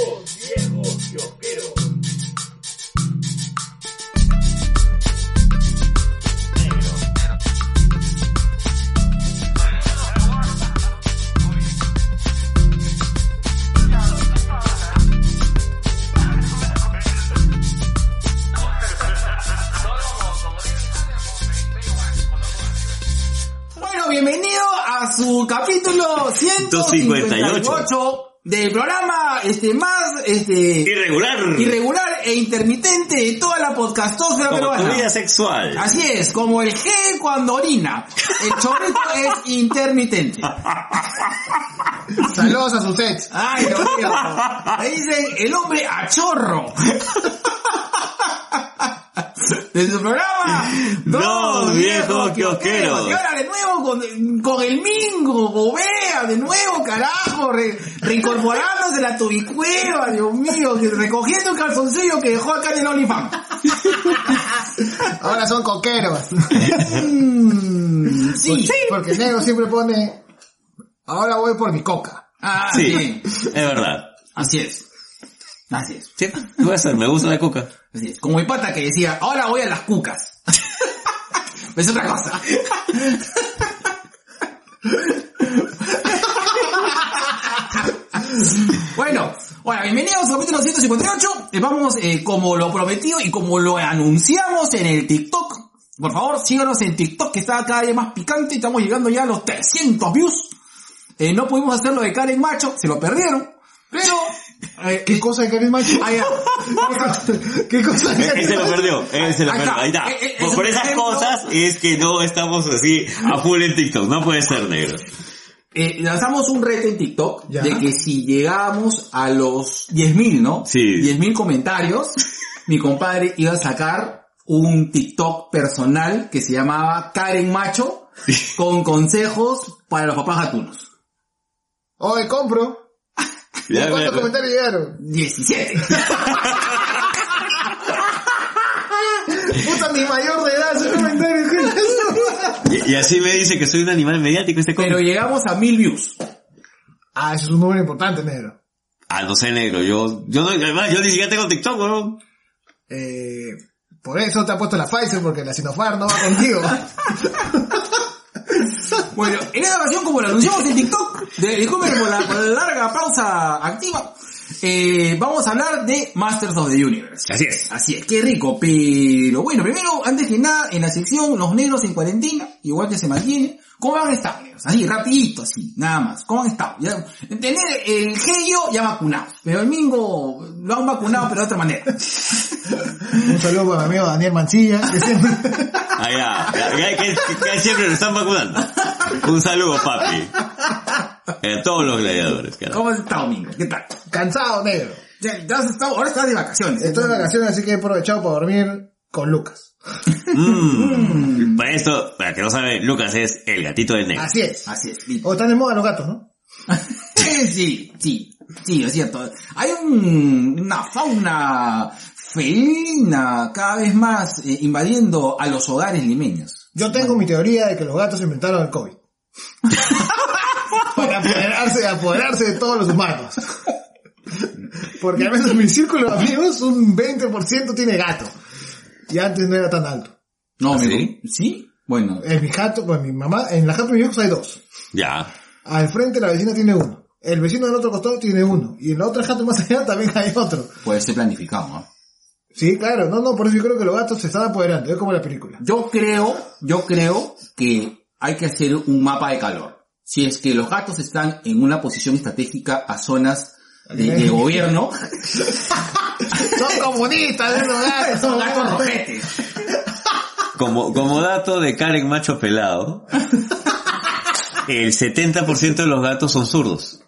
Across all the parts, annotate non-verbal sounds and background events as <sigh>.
Viejos kiosqueros. Bueno, bienvenido a su capítulo 158 del programa este más este Irregular. irregular e intermitente de toda la podcastosfera Como tu peruana. vida sexual. Así es, como el G cuando orina. El chorrito <laughs> es intermitente. Saludos a sus ex. Ay, Dios mío. Ahí dicen el hombre a chorro. <laughs> De su programa, <laughs> Dos viejos kiosqueros. Y ahora de nuevo con, con el Mingo, Bobea, de nuevo, carajo, re- reincorporándose la tubicueva, Dios mío, recogiendo el calzoncillo que dejó acá en el OnlyFans. <laughs> Ahora son coqueros. Mm, sí. Porque el negro siempre pone, ahora voy por mi coca. Ah, Sí, sí. es verdad. Así es. Así es. Sí, puede ser, me gusta la coca. Así es. Como mi pata que decía, ahora voy a las cucas. <laughs> es otra cosa. <laughs> bueno, bueno, bienvenidos al capítulo 158. Eh, Vamos, eh, como lo prometido y como lo anunciamos en el TikTok. Por favor, síganos en TikTok que está cada día más picante. Estamos llegando ya a los 300 views. Eh, no pudimos hacerlo de Karen Macho, se lo perdieron. Pero... eh, <laughs> ¿Qué cosa de Karen Macho? ah, ya. ¿Qué cosa de Él Karen se lo Macho? perdió, él se lo perdió. está. Ahí está. Eh, eh, Por, es por esas ejemplo. cosas es que no estamos así a full en TikTok. No puede ser negro. Eh, lanzamos un reto en TikTok Ya. de que si llegamos a los 10.000, ¿no? Sí. 10.000 comentarios, mi compadre iba a sacar un TikTok personal que se llamaba Karen Macho con consejos para los papás gatunos. Hoy compro. Ya, ¿Cuántos comentarios llegaron? 17. Puta, mi mayor de edad, ese comentario. ¿qué es eso? Y, y así me dice que soy un animal mediático este Pero cómic. llegamos a 1000 views. Ah, eso es un número importante, negro. Ah, no sé negro, yo, yo no, además yo ni siquiera tengo TikTok, weón. Eh, por eso te ha puesto la Pfizer, porque la Sinopharm no va contigo. <laughs> Bueno, en esta ocasión, como lo anunciamos en TikTok, de- disculpen por la, por la larga pausa activa, eh, vamos a hablar de Masters of the Universe. Así es. Así es, qué rico, pero bueno, primero, antes que nada, en la sección Los Negros en Cuarentena, igual que se mantiene, ¿cómo han estado, negros? Así, rapidito, así, nada más, ¿cómo han estado? Ya, tener el Gelio ya vacunado, pero el Mingo lo han vacunado, pero de otra manera. Un saludo para mi amigo Daniel Mancilla, que siempre... <laughs> Ya, que, que- que siempre lo están vacunando. Un saludo, papi. A todos los gladiadores, carajo. ¿Cómo has estado, Mingo? ¿Qué tal? Cansado, negro. Ya, ya has estado, ahora estás de vacaciones. Estoy de vacaciones, así que he aprovechado para dormir con Lucas. Mm. Para esto, para que no sabe, Lucas es el gatito del negro. Así es. Así es. O están de moda los gatos, ¿no? <laughs> sí, sí, sí, es cierto. Hay un- una fauna felina cada vez más eh, invadiendo a los hogares limeños. Yo tengo mi teoría de que los gatos inventaron el COVID. <laughs> Para apoderarse, apoderarse de todos los humanos. Porque al menos en mi círculo de amigos un 20% tiene gato. Y antes no era tan alto. No, ¿Ah, sí? ¿Sí? Bueno, En mi jato, bueno, mi mamá, en la jato de mis hijos hay dos. Ya. Al frente la vecina tiene uno. El vecino del otro costado tiene uno. Y en la otra jato más allá también hay otro. puede ser planificado, ¿no? Sí, claro. No, no, por eso yo creo que los gatos se están apoderando. Es como la película. Yo creo, yo creo que hay que hacer un mapa de calor. Si es que los gatos están en una posición estratégica a zonas de, de gobierno, <laughs> Son comunistas esos gatos. son gatos rojetes. Como, como dato de Karen Macho Pelado, el 70% de los gatos son zurdos.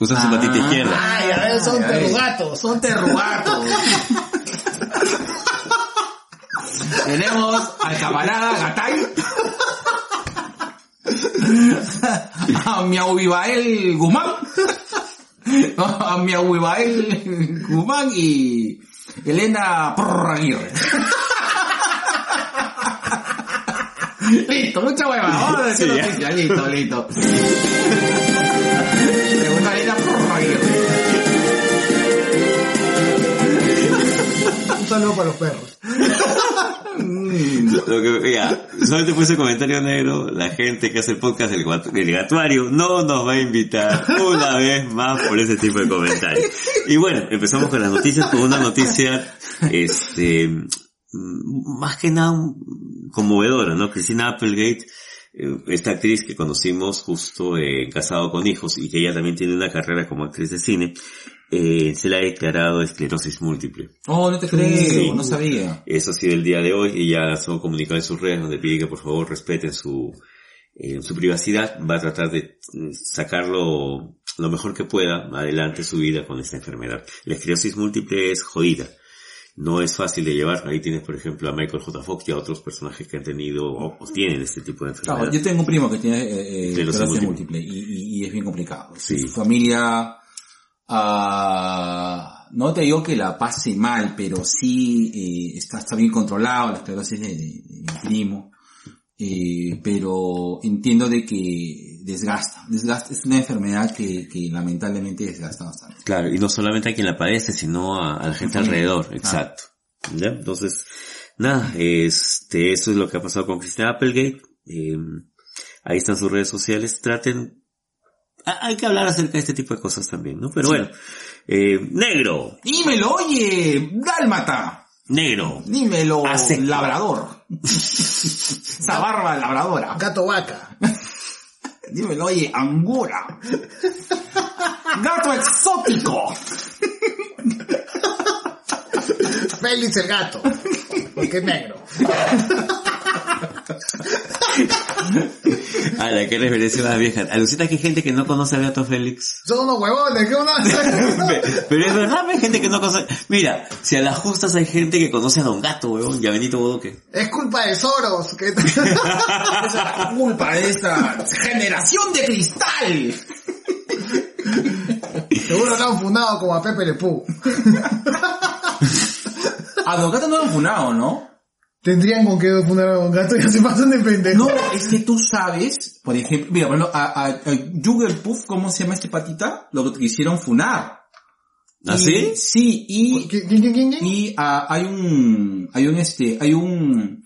Usan su patita izquierda. Ay, a ver, son terrugatos. Son terrugatos. <laughs> Tenemos al camarada Gatay. A Miaubibael Guzmán. A Miaubibael Guzmán y Elena Aguirre. listo, mucha hueva. Vamos a decir Sí. Listo, listo. Para los perros. Lo mira, solamente puse comentario negro, la gente que hace el podcast del, gatuario no nos va a invitar una vez más por ese tipo de comentarios. Y bueno, empezamos con las noticias, con una noticia, este, mm, más que nada conmovedora, ¿no? Cristina Applegate, eh, esta actriz que conocimos justo en Casado con Hijos y que ella también tiene una carrera como actriz de cine, eh, se le ha declarado esclerosis múltiple. Oh, no te creo, Sí. no sabía. Eso ha sido el día de hoy y ya lanzó un comunicado en sus redes donde pide que por favor respeten su, eh, su privacidad. Va a tratar de mm, sacarlo lo mejor que pueda adelante su vida con esta enfermedad. La esclerosis múltiple es jodida. No es fácil de llevar. Ahí tienes, por ejemplo, a Michael J. Fox y a otros personajes que han tenido o, o tienen este tipo de enfermedad. Claro, yo tengo un primo que tiene eh, eh, Esclerosis esclerosis múltiple. múltiple y, y- y es bien complicado. Sí. Su familia, ah, no te digo que la pase mal, pero sí eh, está, está bien controlado la esclerosis de, de- de mi primo. Eh, pero entiendo de que desgasta, desgasta, es una enfermedad que, que lamentablemente desgasta bastante. Claro, y no solamente a quien la padece, sino a, a la gente alrededor, Claro. exacto. ¿Ya? Entonces, nada, este, eso es lo que ha pasado con Christina Applegate. Eh, ahí están sus redes sociales, traten, hay que hablar acerca de este tipo de cosas también, ¿no? Pero Sí. bueno, eh, negro, Dímelo, oye, dálmata, negro, dímelo, Hace- labrador. <laughs> Esa barba labradora. Gato vaca. Dímelo, oye, angora. Gato exótico. Félix el gato. Porque es negro. <laughs> <laughs> a la que referencia más vieja. Alucina que hay gente que no conoce a Beato Félix. Son unos huevones, ¿qué una? <laughs> Pero es verdad, hay gente que no conoce. Mira, si a las justas hay gente que conoce a Don Gato, weón, y a Benito Bodoque. es culpa de Soros. Que... <laughs> Es la culpa de esta generación de cristal. Seguro lo han fundado como a Pepe Le Pew. A Don Gato no lo han funado, ¿no? Tendrían con qué fundar a Don Gato y ya se pasan de pendejo. No, es que tú sabes, por ejemplo, mira, ejemplo, a, a, a Puff, ¿cómo se llama este patita? Lo que quisieron funar. ¿Ah, sí? Sí, y, ¿Quién, quién, quién, quién? y ah, hay un, hay un este, hay un,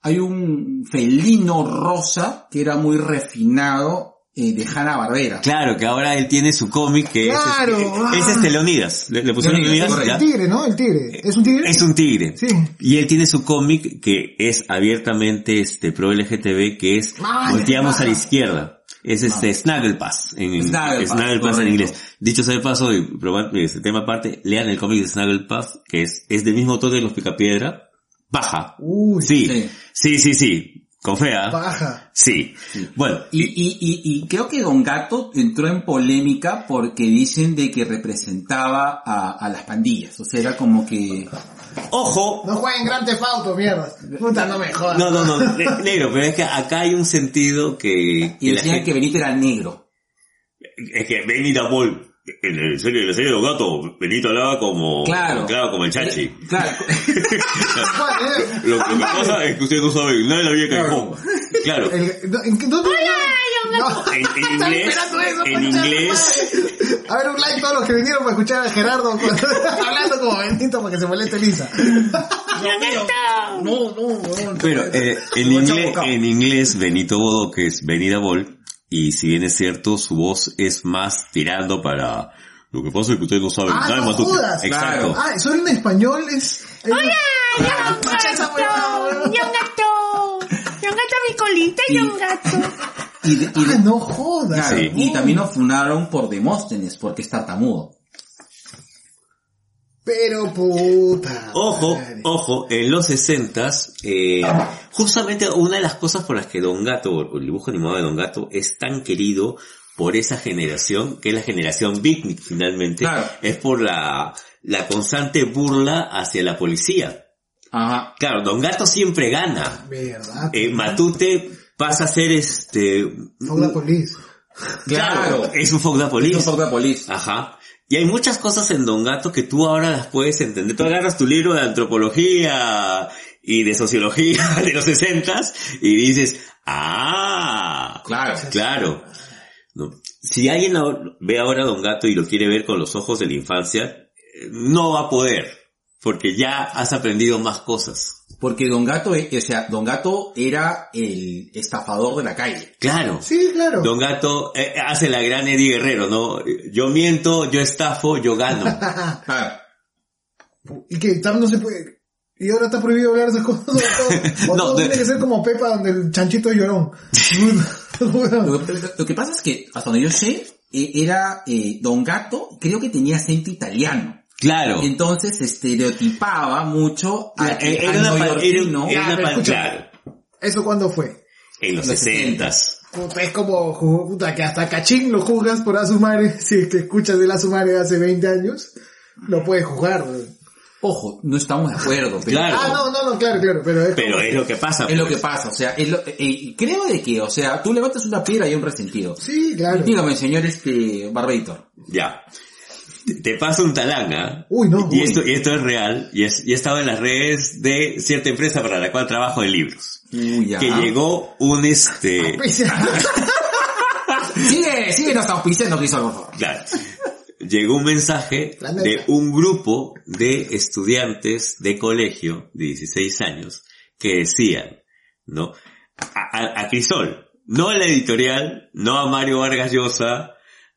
hay un felino rosa que era muy refinado eh, de Hanna Barbera. Claro, que ahora él tiene su cómic que Claro, es, ah. este, es este Leonidas. Le, le pusieron Leonidas, Leonidas. El tigre, ¿no? El tigre. ¿Es un tigre? Es un tigre. Sí. Y él tiene su cómic que es abiertamente este pro LGTB, que es Ay, Volteamos qué a la izquierda. Es este Snagglepass en, en- Snagglepass, Snagglepass en correcto. inglés. Dicho sea de paso, y este tema aparte, lean el cómic de Snagglepass, que es, es del mismo autor de Los Picapiedra. Baja. Uy, Sí. Sí. Sí, sí, sí. Con fea. baja. Sí. Bueno, Y, y, y, y creo que Don Gato entró en polémica porque dicen de que representaba a, a las pandillas. O sea, era como que... ojo, No jueguen Grand Theft Auto, mierda. Puta, no me jodas. No, no, no, ne- negro, pero es que acá hay un sentido que, Y decían gente- que Benito era negro. es que Benito Ball, en el serie, en la serie de los gatos, Benito hablaba como, Claro. claro, como el chachi. Claro. ¿Cuál, eh? Lo, lo que pasa es que ustedes no saben, nadie la había caído. Claro, El- no, ¿En qué- dónde? No. en <laughs> Estaba inglés, eso, en inglés. A ver, un like todos los que vinieron para escuchar a Gerardo cuando- <laughs> hablando como Benito para que se moleste Lisa. No, no, no. pero eh, en, inglés, en inglés, Benito Bodo, que es Benita Ball, y si bien es cierto, su voz es más tirando para, lo que pasa es que ustedes no saben, Ah, nada no Matute. jodas. Exacto. Ah, solo en español es... es- Ah, esa huevada, gato, yo un gato, yo un gato mi colita, yo un gato. Y, de- y de- Ah, no jodas. claro, Sí. y también lo funaron por Demóstenes, porque es tartamudo. Pero puta. Ojo, madre. ojo, en los sesentas, eh, justamente una de las cosas por las que Don Gato, el dibujo animado de Don Gato, es tan querido por esa generación, que es la generación Beatnik finalmente, Claro. es por la, la constante burla hacia la policía. Ajá. Claro, Don Gato siempre gana. ¿Verdad? Eh, Matute pasa a ser este, the police. <laughs> Claro. es un the police. Es un poco de policía. Ajá. Y hay muchas cosas en Don Gato que tú ahora las puedes entender. Tú agarras tu libro de antropología y de sociología <laughs> de los sesentas y dices, ah, Claro. claro. No. Si alguien ve ahora a Don Gato y lo quiere ver con los ojos de la infancia, eh, no va a poder. porque ya has aprendido más cosas. Porque Don Gato, o sea, Don Gato era el estafador de la calle. Claro. Sí, claro. Don Gato eh, hace la gran Eddie Guerrero, ¿no? Yo miento, yo estafo, yo gano. Claro. <laughs> Y que tam- no se puede. Y ahora está prohibido hablar de esas cosas. <laughs> O No, todo de- tiene que ser como Pepa, donde el chanchito es llorón. <laughs> Lo, que- lo que pasa es que, hasta donde yo sé, eh, era eh, Don Gato, creo que tenía acento italiano. Claro. Entonces estereotipaba mucho a, Eh, Era una, pa- neoyorquino. era- era una pa- claro. ¿Eso cuándo fue? En los Los sesentas. Puta, es como, puta, que hasta Cachín lo juzgas por Asumare, <laughs> si es que escuchas de Asumare hace 20 años, lo puedes juzgar. Ojo, no estamos de acuerdo, pero Claro. Ah, no, no, no, claro, claro, pero es Pero como- es lo que pasa. es lo pues. que pasa. O sea, es lo- eh, creo de que, o sea, tú levantas una piedra y hay un resentido. Sí, claro. Dígame, señor este Barbator. Ya. Te- paso un talanga. Uy, no, Y uy. esto, y esto es real. Y, es, y estaba en las redes de cierta empresa para la cual trabajo en libros. Uy, ya. Que llegó un este... <laughs> Sigue, sigue nos auspiciando, Crisol, por favor. Claro. Llegó un mensaje de un grupo de estudiantes de colegio de 16 años que decían, ¿no? A, a- a Crisol, no a la editorial, no a Mario Vargas Llosa,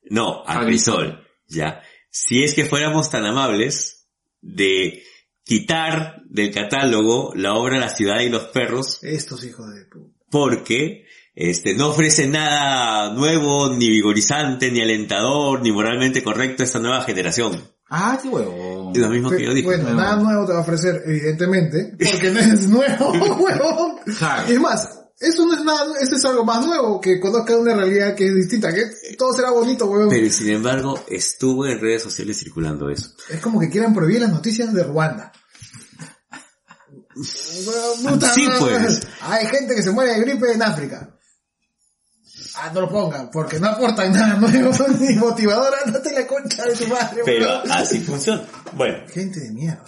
no, a A Crisol, ya. Si es que fuéramos tan amables de quitar del catálogo la obra La ciudad y los perros Estos hijos de puta. porque este no ofrece nada nuevo, ni vigorizante, ni alentador, ni moralmente correcto a esta nueva generación. Ah, qué huevo. Lo mismo que yo dije. Bueno, nada nuevo te va a ofrecer, evidentemente, porque no es nuevo, <laughs> huevón. Claro. Y es más, eso no es nada, eso es algo más nuevo, que conozca una realidad que es distinta, que todo será bonito, huevón. Pero sin embargo, estuvo en redes sociales circulando eso. Es como que quieran prohibir las noticias de Ruanda. <laughs> Sí, pues. Hay gente que se muere de gripe en África. Ah, no lo pongan, porque no aportan nada nuevo, <laughs> ni motivadora, date la concha de tu madre, Pero huevón. así funciona. Bueno, Gente de mierda.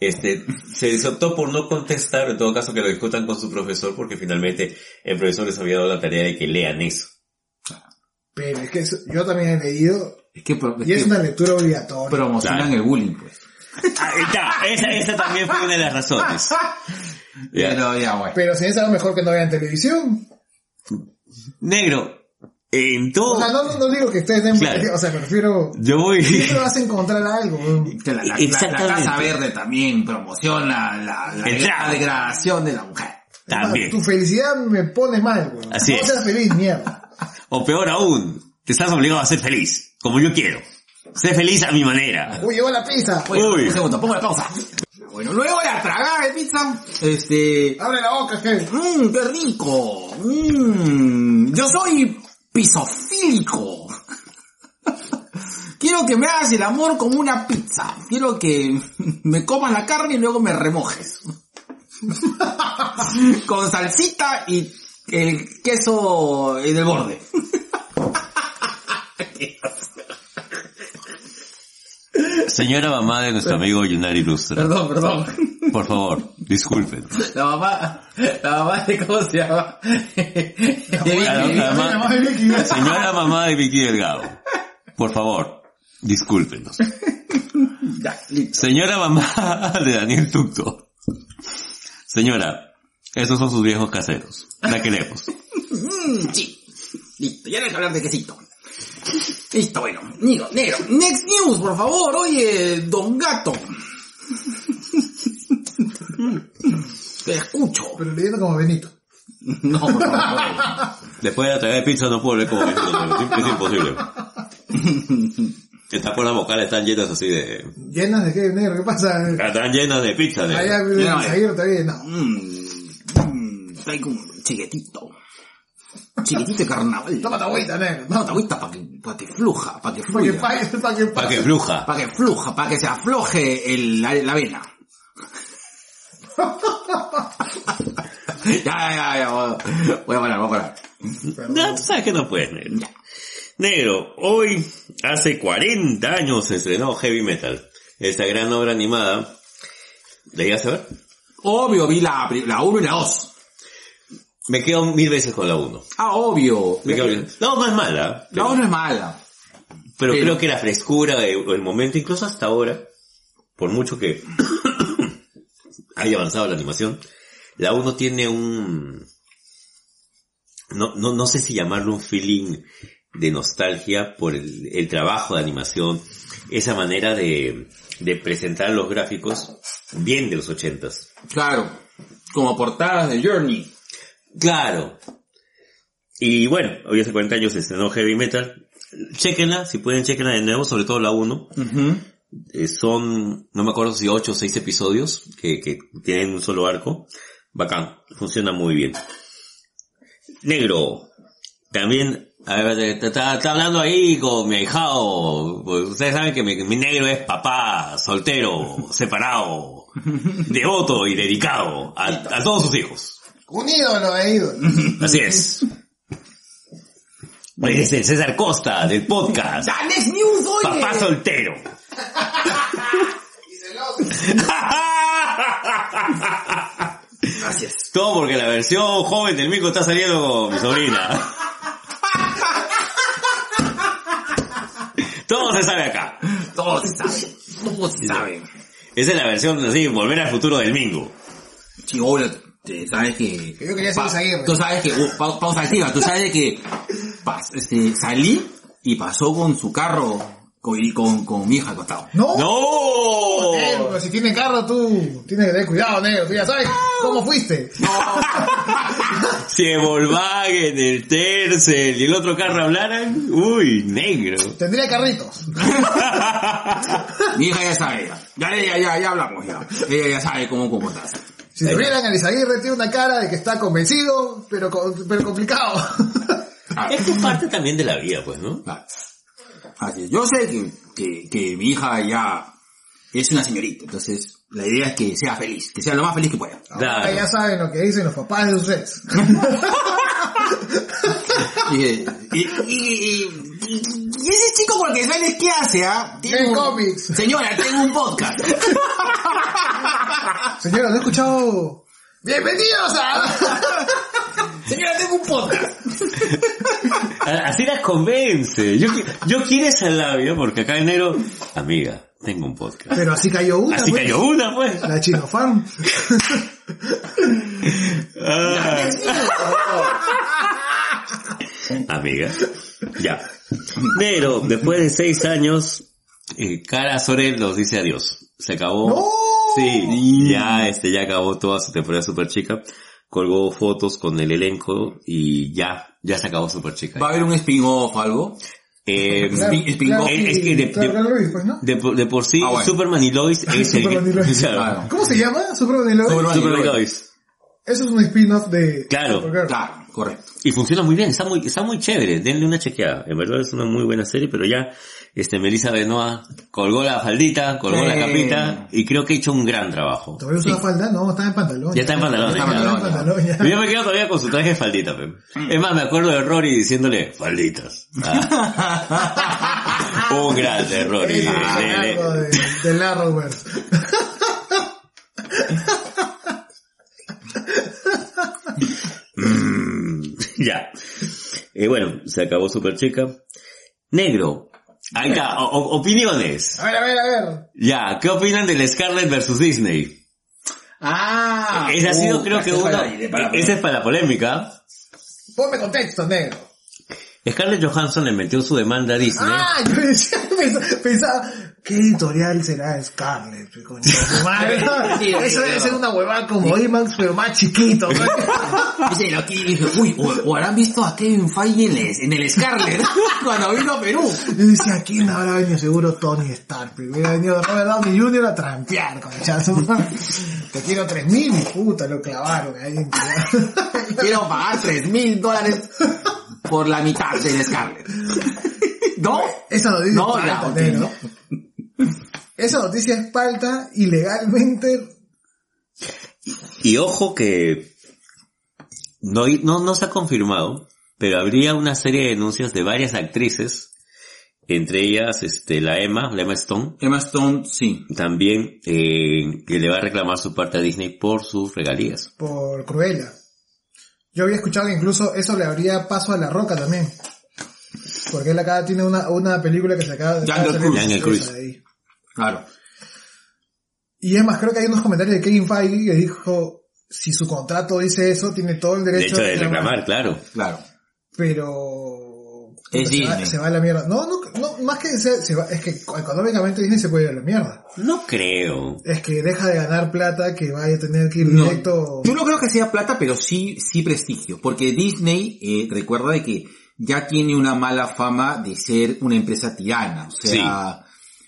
Este, se optó por no contestar, en todo caso que lo discutan con su profesor, porque finalmente el profesor les había dado la tarea de que lean eso. Pero es que eso- yo también he leído, Es que, es y es que una lectura obligatoria. promocionan Claro. el bullying, pues. Ahí está, esa, esa también fue una de las razones. <laughs> Ya. Pero ya, bueno. Pero si es algo mejor que no vean televisión. Negro, en todo, O sea, no, no digo que ustedes den, Oh. Claro. o sea, me refiero, yo voy... siempre vas a encontrar algo. Que la, Exactamente. la Casa Verde también promociona la, la, degradación de la mujer. También. Tu felicidad me pone mal, weón. Así no es. seas feliz, mierda. <laughs> O peor aún, te estás obligado a ser feliz, como yo quiero. Sé feliz a mi manera. Uy, llegó la pizza. Oye, Uy. un segundo, pongo la pausa. Bueno, luego de tragar de pizza, este... Abre la boca, que Mmm, qué rico. Mmm, yo soy pisofílico. Quiero que me hagas el amor como una pizza. Quiero que me comas la carne y luego me remojes. Con salsita y el queso en el borde. <laughs> Señora mamá de nuestro amigo Yunari Lustra, Perdón, perdón. por favor, disculpen. La mamá, la mamá de cómo se llama. De Vicky. La- Señora mamá de Vicky Delgado, por favor, discúlpenos. Ya, listo. Señora mamá de Daniel Tucto. Señora, esos son sus viejos caseros. La queremos. Sí. Listo, ya no hay que hablar de quesito. Listo, bueno. Negro, negro. Next news, por favor. Oye, Don Gato. Te escucho. Pero leyendo como Benito. No, por favor. Después de la de pizza no puedo leer como es, es imposible. Estas cuerdas vocales están llenas así de... ¿Llenas de qué, negro? ¿Qué pasa? Están llenas de pizza. De, Allá, no. Mmm, mmm, traigo un chiquetito. Chiquetito de carnaval. Tómate agüita, negro. No, te agüita para que, pa' que fluja, para que Para que fluya. para que para que fluja. Para que fluja, para que se afloje el, la, la vena. <laughs> ya, ya, ya, voy a- parar, voy a parar. No, tú sabes que no puedes, negro. Negro, hoy, hace 40 años se estrenó Heavy Metal. Esta gran obra animada. ¿La llegaste a ver? Obvio, vi la, pri- la 1 y la 2. Me quedo mil veces con la 1. Ah, obvio. Me La, quedo... No, no es mala. la Pero, 1 es mala. pero pero- creo que la frescura el momento, incluso hasta ahora, por mucho que <coughs> haya avanzado la animación. La 1 tiene un... No, no, no sé si llamarlo un feeling de nostalgia por el, el trabajo de animación, esa manera de, de presentar los gráficos bien de los ochentas. Claro. Como portadas de Journey. Claro. Y bueno, hoy hace 40 años se estrenó Heavy Metal. Chequenla, si pueden, chequenla de nuevo, sobre todo la 1. Eh, son, no me acuerdo si 8 o 6 episodios que, que tienen un solo arco. Bacán, funciona muy bien. Negro, también, a ver, está, está hablando ahí con mi ahijado. Pues ustedes saben que mi, mi negro es papá, soltero, separado, <laughs> devoto y dedicado a, a todos sus hijos. Un ídolo de ídolo. Así es. <laughs> Oye, es el César Costa del podcast. ¡Dales News, oye! Papá soltero. <laughs> Gracias. Todo porque la versión joven del mico está saliendo con mi sobrina. Todo se sabe acá. Todo se sabe. Todo se sabe. Esa es la versión así, volver al futuro del Mingo. Chibola, te sabes que... Yo quería ser. Tú sabes que... uh, pa- pausa activa. Tú sabes que... pas- este, salí y pasó con su carro con, y con, con mi hija al costado. No. ¡No! Negro, pero si tiene carro tú tienes que tener cuidado, negro. Tú ya sabes cómo fuiste. Si <laughs> el Volkswagen, el Tercel y el otro carro hablaran, uy, negro. Tendría carritos. <laughs> Mi hija ya sabe. Ya, ya, ya, ya, ya hablamos ya. Ella ya sabe cómo comportarse. Si te vieran a Izaguirre tiene una cara de que está convencido, pero, pero complicado. Ah, Esto es parte también de la vida, pues, ¿no? claro. Así es. Yo sé que, que, que mi hija ya es una señorita, entonces la idea es que sea feliz, que sea lo más feliz que pueda. Ahora Claro. ya saben lo que dicen los papás de sus ex. Y, y, y, y- y- y ese chico con el que sales, ¿qué hace, ah? Un- cómics. Señora, tengo un podcast. <laughs> Señora, ¿no he escuchado? Bienvenidos a... <laughs> Señora, tengo un podcast. <laughs> Así las convence. Yo, yo quiero esa labia porque acá en enero, amiga, tengo un podcast. Pero así cayó una. Así pues. cayó una, pues. La Chino Farm. Ah. Amiga. Ya. Pero, después de seis años, eh, Cara Sorel nos dice adiós. Se acabó. ¡No! Sí, ya, este, ya acabó toda su temporada Super Chica. Colgó fotos con el elenco y ya, ya se acabó Super Chica. ¿Va a haber un spin-off o algo? Eh, Claro, claro, es- es que de- claro, de- claro, Luis, pues, ¿no? de, por- de por sí, Ah, bueno. Superman y Lois <laughs> es el Superman y Lois. Claro. <laughs> Claro. ¿Cómo se llama? Superman y Lois. Superman y Superman y Lois. Lois. Eso es un spin-off de... Claro. Supergirl. Claro, correcto. Y funciona muy bien, está muy, está muy chévere, denle una chequeada. En verdad es una muy buena serie, pero ya, este, Melissa Benoa colgó la faldita, colgó la Sí. capita, y creo que ha hecho un gran trabajo. ¿Todavía usa falda? No, estaba en pantalón. Ya está en pantalón, Ya ya. está en pantalón, ya. Yo me quedo todavía con su traje de faldita, pe. Es más, me acuerdo de Rory diciéndole, falditas. Ah. <laughs> un grande Rory. Le- algo de, de <laughs> la Robert. Mm, <laughs> ya. Eh, bueno, se acabó Super Chica. Negro. Ahí está, o- opiniones. A ver, a ver, a ver. Ya, ¿qué opinan del Scarlett versus Disney? Ah. Ese ha sido creo que uno, ese es para la polémica. Ponme contexto, negro. Scarlett Johansson le metió su demanda a Disney. Ah, yo decía, <laughs> pensaba, pensaba, ¿qué editorial será Scarlett? coño madre? Sí, Eso debe sí. ser una huevada como IMAX, pero más chiquito. <laughs> Dice, lo que dije, uy, o, o habrán visto a Kevin Feige en el, en el Scarlet <laughs> cuando vino a Perú. Yo decía, ¿quién habrá venido? Seguro Tony Stark. Hubiera venido Robert Downey Jr. a trampear, conchazo. Te quiero 3000 y puta, lo clavaron ahí. Quiero pagar tres mil dólares por la mitad del Scarlet. <laughs> ¿No? Esa noticia No, es ya, falta, ok. negro. Esa noticia es falta ilegalmente. Y ojo que no, no, no se ha confirmado, pero habría una serie de denuncias de varias actrices, entre ellas este, la Emma, la Emma Stone, Emma Stone, sí. también eh, que le va a reclamar su parte a Disney por sus regalías. por Cruella. Yo había escuchado que incluso eso le habría paso a La Roca también. Porque él acá tiene una, una película que se acaba de de de ahí. Claro. Y es más, creo que hay unos comentarios de Kevin Feige que dijo, si su contrato dice eso, tiene todo el De derecho hecho, de reclamar, claro. Claro. Pero... Es se, va, Disney. se va a la mierda. No, no, no más que se, se va, es que económicamente Disney se puede ir a la mierda. No creo. Es que deja de ganar plata que vaya a tener que ir No. directo. Yo no creo que sea plata, pero sí, sí prestigio. Porque Disney, eh, recuerda de que ya tiene una mala fama de ser una empresa tirana. O sea,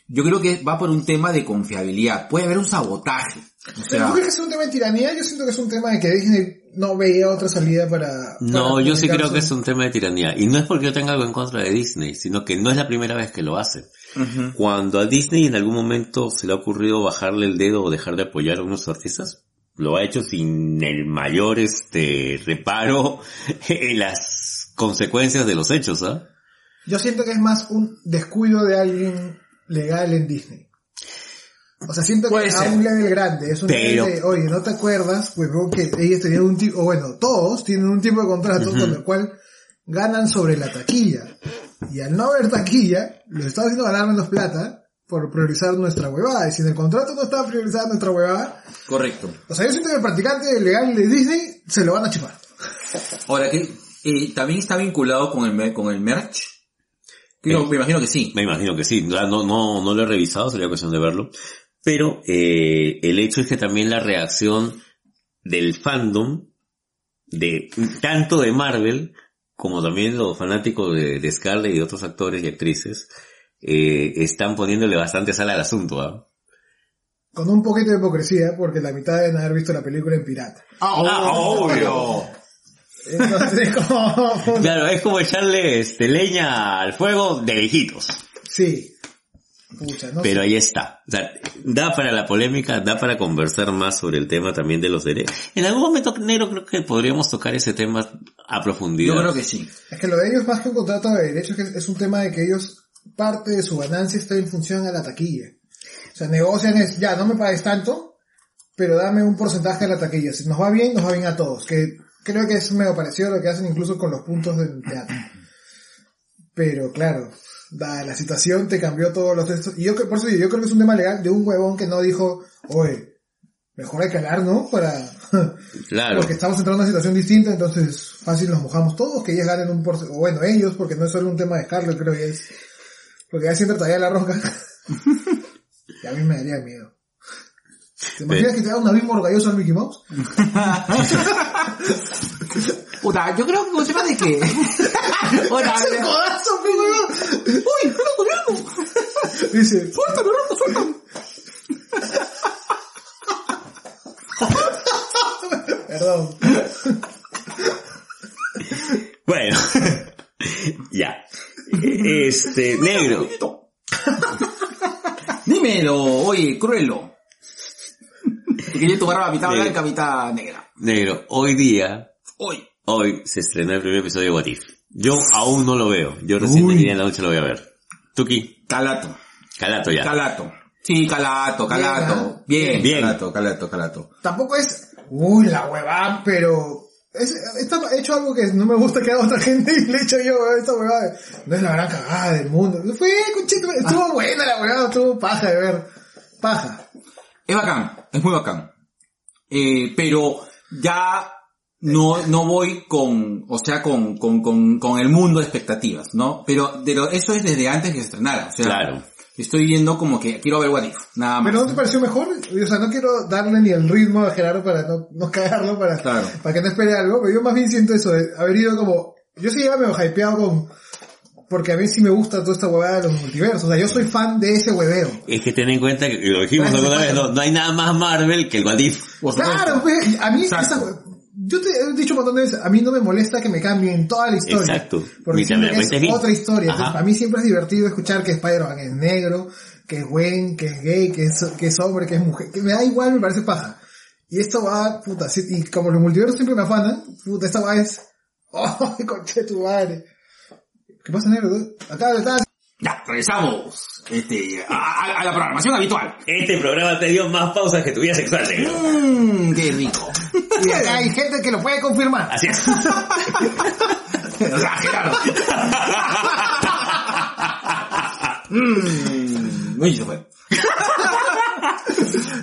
yo creo que va por un tema de confiabilidad. Puede haber un sabotaje. O sea, ¿Tú crees que es un tema de tiranía? Yo siento que es un tema de que Disney no veía otra salida para... No, para yo sí creo que es un tema de tiranía. Y no es porque yo tenga algo en contra de Disney, sino que no es la primera vez que lo hace. ujú. Cuando a Disney en algún momento se le ha ocurrido bajarle el dedo o dejar de apoyar a unos artistas, lo ha hecho sin el mayor este reparo <laughs> en las consecuencias de los hechos, ¿ah? Yo siento que es más un descuido de alguien legal en Disney. O sea, siento Puede que ser. a un level grande, es un Pero- de, oye, ¿no te acuerdas? Pues veo que ellos tenían un tipo, o bueno, todos tienen un tipo de contrato con el cual ganan sobre la taquilla. Y al no haber taquilla, les está haciendo ganar menos plata por priorizar nuestra huevada. Y si en el contrato no está priorizada nuestra huevada, Correcto. o sea, yo siento que el practicante legal de Disney se lo van a chupar. Ahora que eh, también está vinculado con el mer- con el merch. Creo- Eh, me imagino que sí. Me imagino que sí, no, no, no, no lo he revisado, sería cuestión de verlo. Pero eh, el hecho es que también la reacción del fandom, de tanto de Marvel, como también los fanáticos de, de Scarlett y de otros actores y actrices, eh, están poniéndole bastante sal al asunto. ¿ah? Con un poquito de hipocresía, porque la mitad deben haber visto la película en pirata. Ah, obvio. Entonces, <laughs> como... Claro, es como echarle este, leña al fuego de viejitos. Sí. Pucha, no Pero sé. ahí está. O sea, da para la polémica, da para conversar más sobre el tema también de los derechos. En algún momento, Negro, creo que podríamos tocar ese tema a profundidad. Yo creo que sí. Es que lo de ellos más que un contrato de derechos es, que es un tema de que ellos, parte de su ganancia está en función a la taquilla. O sea, negocian es, ya, no me pagues tanto, pero dame un porcentaje de la taquilla. Si nos va bien, nos va bien a todos. Que creo que es medio parecido a lo que hacen incluso con los puntos del teatro. Pero claro, da, la situación te cambió todos los textos. Y yo, que- por eso yo creo que es un tema legal de un huevón que no dijo, oye, mejor hay que hablar, ¿no? Para... <laughs> Claro. Porque estamos entrando en una situación distinta, entonces fácil nos mojamos todos, que ellos ganen un porcentaje, o bueno, ellos, porque no es solo un tema de Scarlett, creo que es, porque ya siempre traía la roca. <laughs> y a mí me daría miedo. ¿Te imaginas que te da un abismo orgulloso al Mickey Mouse? <laughs> Puta, yo creo que <laughs> un tema de que... Ahora, ¡Es el codazo! ¡Uy, loco, loco! Dice, ¡Suéltalo, loco, suéltalo! <laughs> perdón. Bueno. ya. Este, Negro. Dímelo, oye, cruelo. <laughs> Quería tu barba mitad Sí. blanca, mitad negra. Negro, hoy día, Hoy. hoy se estrenó el primer episodio de What If. Yo aún no lo veo. Yo recién día en la noche lo voy a ver. Tuki, Calato. calato ya. Calato. Sí, calato, calato. Bien, Bien. Calato, calato, calato. Tampoco es, uy, la huevada, pero es, está he hecho algo que no me gusta que haga otra <laughs> gente y le he hecho yo, weón, esta huevada. No es la gran cagada del mundo. Fue, conchito, estuvo buena la huevada, estuvo paja de ver. Paja. Es bacán, es muy bacán. Eh, pero ya no, no voy con, o sea, con, con, con, con el mundo de expectativas, ¿no? Pero, pero eso es desde antes que se estrenara, o sea, Claro. estoy viendo como que quiero ver What If, nada más. Pero ¿no te pareció mejor? O sea, no quiero darle ni el ritmo a Gerardo para no, no cagarlo, para, Claro. para que no espere algo, pero yo más bien siento eso, de haber ido como, yo sí iba medio hypeado con, porque a mí sí me gusta toda esta huevada de los multiversos, o sea, yo soy fan de ese hueveo. Es que ten en cuenta que lo dijimos alguna vez, no, no hay nada más Marvel que el What If. Claro, pues, a mí Exacto. esa yo te he dicho un montón de veces, a mí no me molesta que me cambien toda la historia. Exacto. Porque es bien. otra historia. Entonces, para mí siempre es divertido escuchar que Spider-Man es negro, que es Gwen, que es gay, que es, que es hombre, que es mujer. Que me da igual, me parece paja. Y esto va, puta, y como los multiversos siempre me afanan, puta, esta va es, <laughs> oh, conche tu madre. ¿Qué pasa, negro? Acá, acá, Ya, regresamos, este, a, a- a la programación habitual. Este programa te dio más pausas que tu vida sexual, Negro. Mmm, qué rico. y acá hay gente que lo puede confirmar. Así es. <laughs> O sea, Gerardo. Mmm, uy, se fue.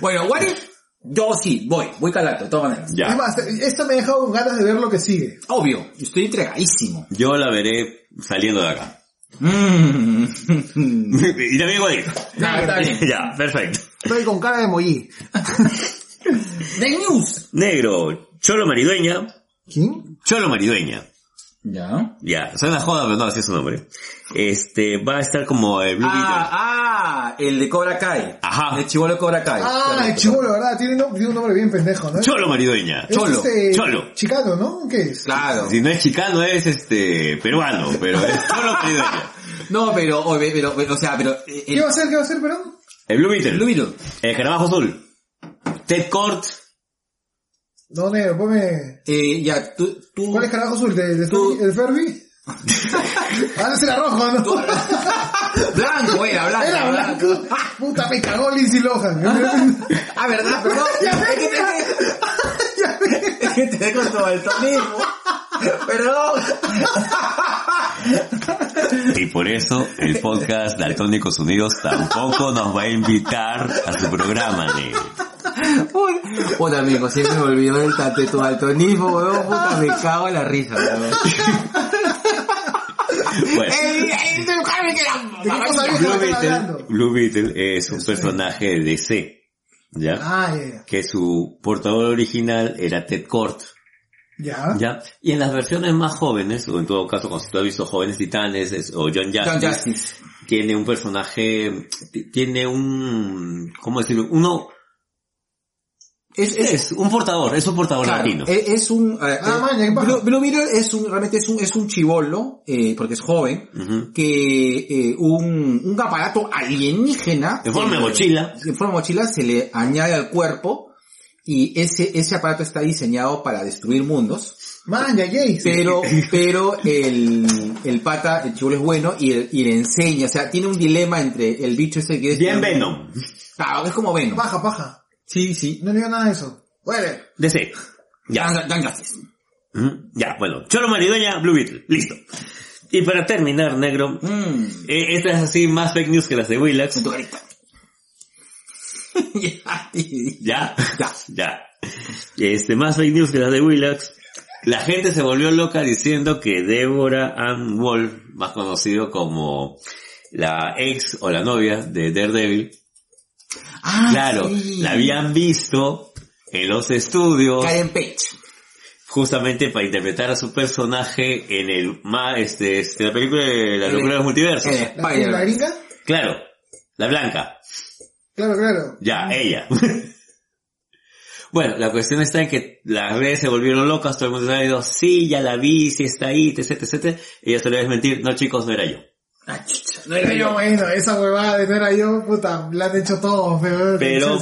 bueno, <laughs> Bueno, What If, yo sí, voy, voy calato, de todas maneras. Ya. más, esta me ha dejado ganas de ver lo que sigue. Obvio, estoy entregadísimo. Yo la veré saliendo de acá. Mm. <laughs> y también igual. Ya, está bien. Ya, perfecto. Estoy con cara de mollí. The <laughs> News. Negro, Cholo Maridueña. ¿Quién? Cholo Maridueña. Ya. Ya, suena joda, pero no, así es su nombre. Este, va a estar como el Blue Beetle. Ah, ah, el de Cobra Kai. Ajá. El chivolo de Cobra Kai. Ah, el Correcto. chivolo, ¿verdad? Tiene, un- tiene un nombre bien pendejo, ¿no? Cholo Maridueña. Es Cholo, este, cholo. Chicano, ¿no? ¿Qué es? Claro. Si no es chicano, es este, peruano, pero es Cholo Maridueña. <laughs> No, pero, o, pero, pero, o sea, pero, eh, ¿Qué va a el, hacer? ¿Qué va a hacer, perdón? El Blue Beetle. Blue Beetle. El Carabajo Azul. Ted Kort. No, negro, ponme... Eh, ya, tú, tú, ¿Cuál es carajo azul? ¿De, de Tú-? ¿El Ferbi? <laughs> ah, ese era rojo, ¿no? blanco era, blanco. Era blanco. <laughs> Puta, me cagó Lindsay Lohan. <laughs> Ah, verdad, perdón. Que te, el tonismo. Perdón. Y por eso el podcast Daltónicos Unidos tampoco nos va a invitar a su programa, negro. Puta amigo, siempre me olvidó del de tu altonismo, weón, puta, me cago en la risa, weón. Bueno, ¡Ey, ey, tú, Jaime, que la- ¿De Beetle? Blue Beetle es un personaje de DC, ¿ya? Ah, ya, Que su portador original era Ted Kort, ya. ¿Ya? Y en las versiones más jóvenes, o en todo caso, cuando si tú has visto Jóvenes Titanes es- o John Justice, John Justice. tiene un personaje, tiene un, ¿cómo decirlo? Uno, Es, es, es un portador, es un portador claro, latino. es, es un, eh, Ah, eh, maña, ¿qué pasa? Blue, Blue Beetle es un, realmente es un, es un chivolo, eh, porque es joven, que eh, un, un aparato alienígena En forma de mochila. en forma de mochila se le añade al cuerpo y ese ese aparato está diseñado para destruir mundos Man, ya, Jace. pero <laughs> pero el el pata el chivolo es bueno y, el- y le enseña o sea tiene un dilema entre el bicho ese que es Bien Venom. claro es como Venom Paja, paja. Sí sí No digo nada de eso. Bueno. DC. Ya. Dan- Dan. Ujú. Ya, bueno. Cholo Maridueña, Blue Beetle. Listo. Y para terminar, negro, Mm, eh, esta es así más fake news que las de Willax. <laughs> ya. Ya, Ya. ya. Este, más fake news que las de Willax. La gente se volvió loca diciendo que Deborah Ann Wolf, más conocido como la ex o la novia de Daredevil, Ah, claro, sí. la habían visto en los estudios Karen Page justamente para interpretar a su personaje en el más este, este la película de la locura de los multiversos. en ¿La, la gringa? Claro, la blanca, Claro, claro. ya, ella. <laughs> bueno, la cuestión está en que las redes se volvieron locas, todo el mundo ha dicho, sí, ya la vi, sí está ahí, etc, etc, etc. Ella se le va a desmentir, no chicos, no era yo. Ah, no era Pero yo bueno, esa huevada de no era yo, puta, la han hecho todos, pero... Pero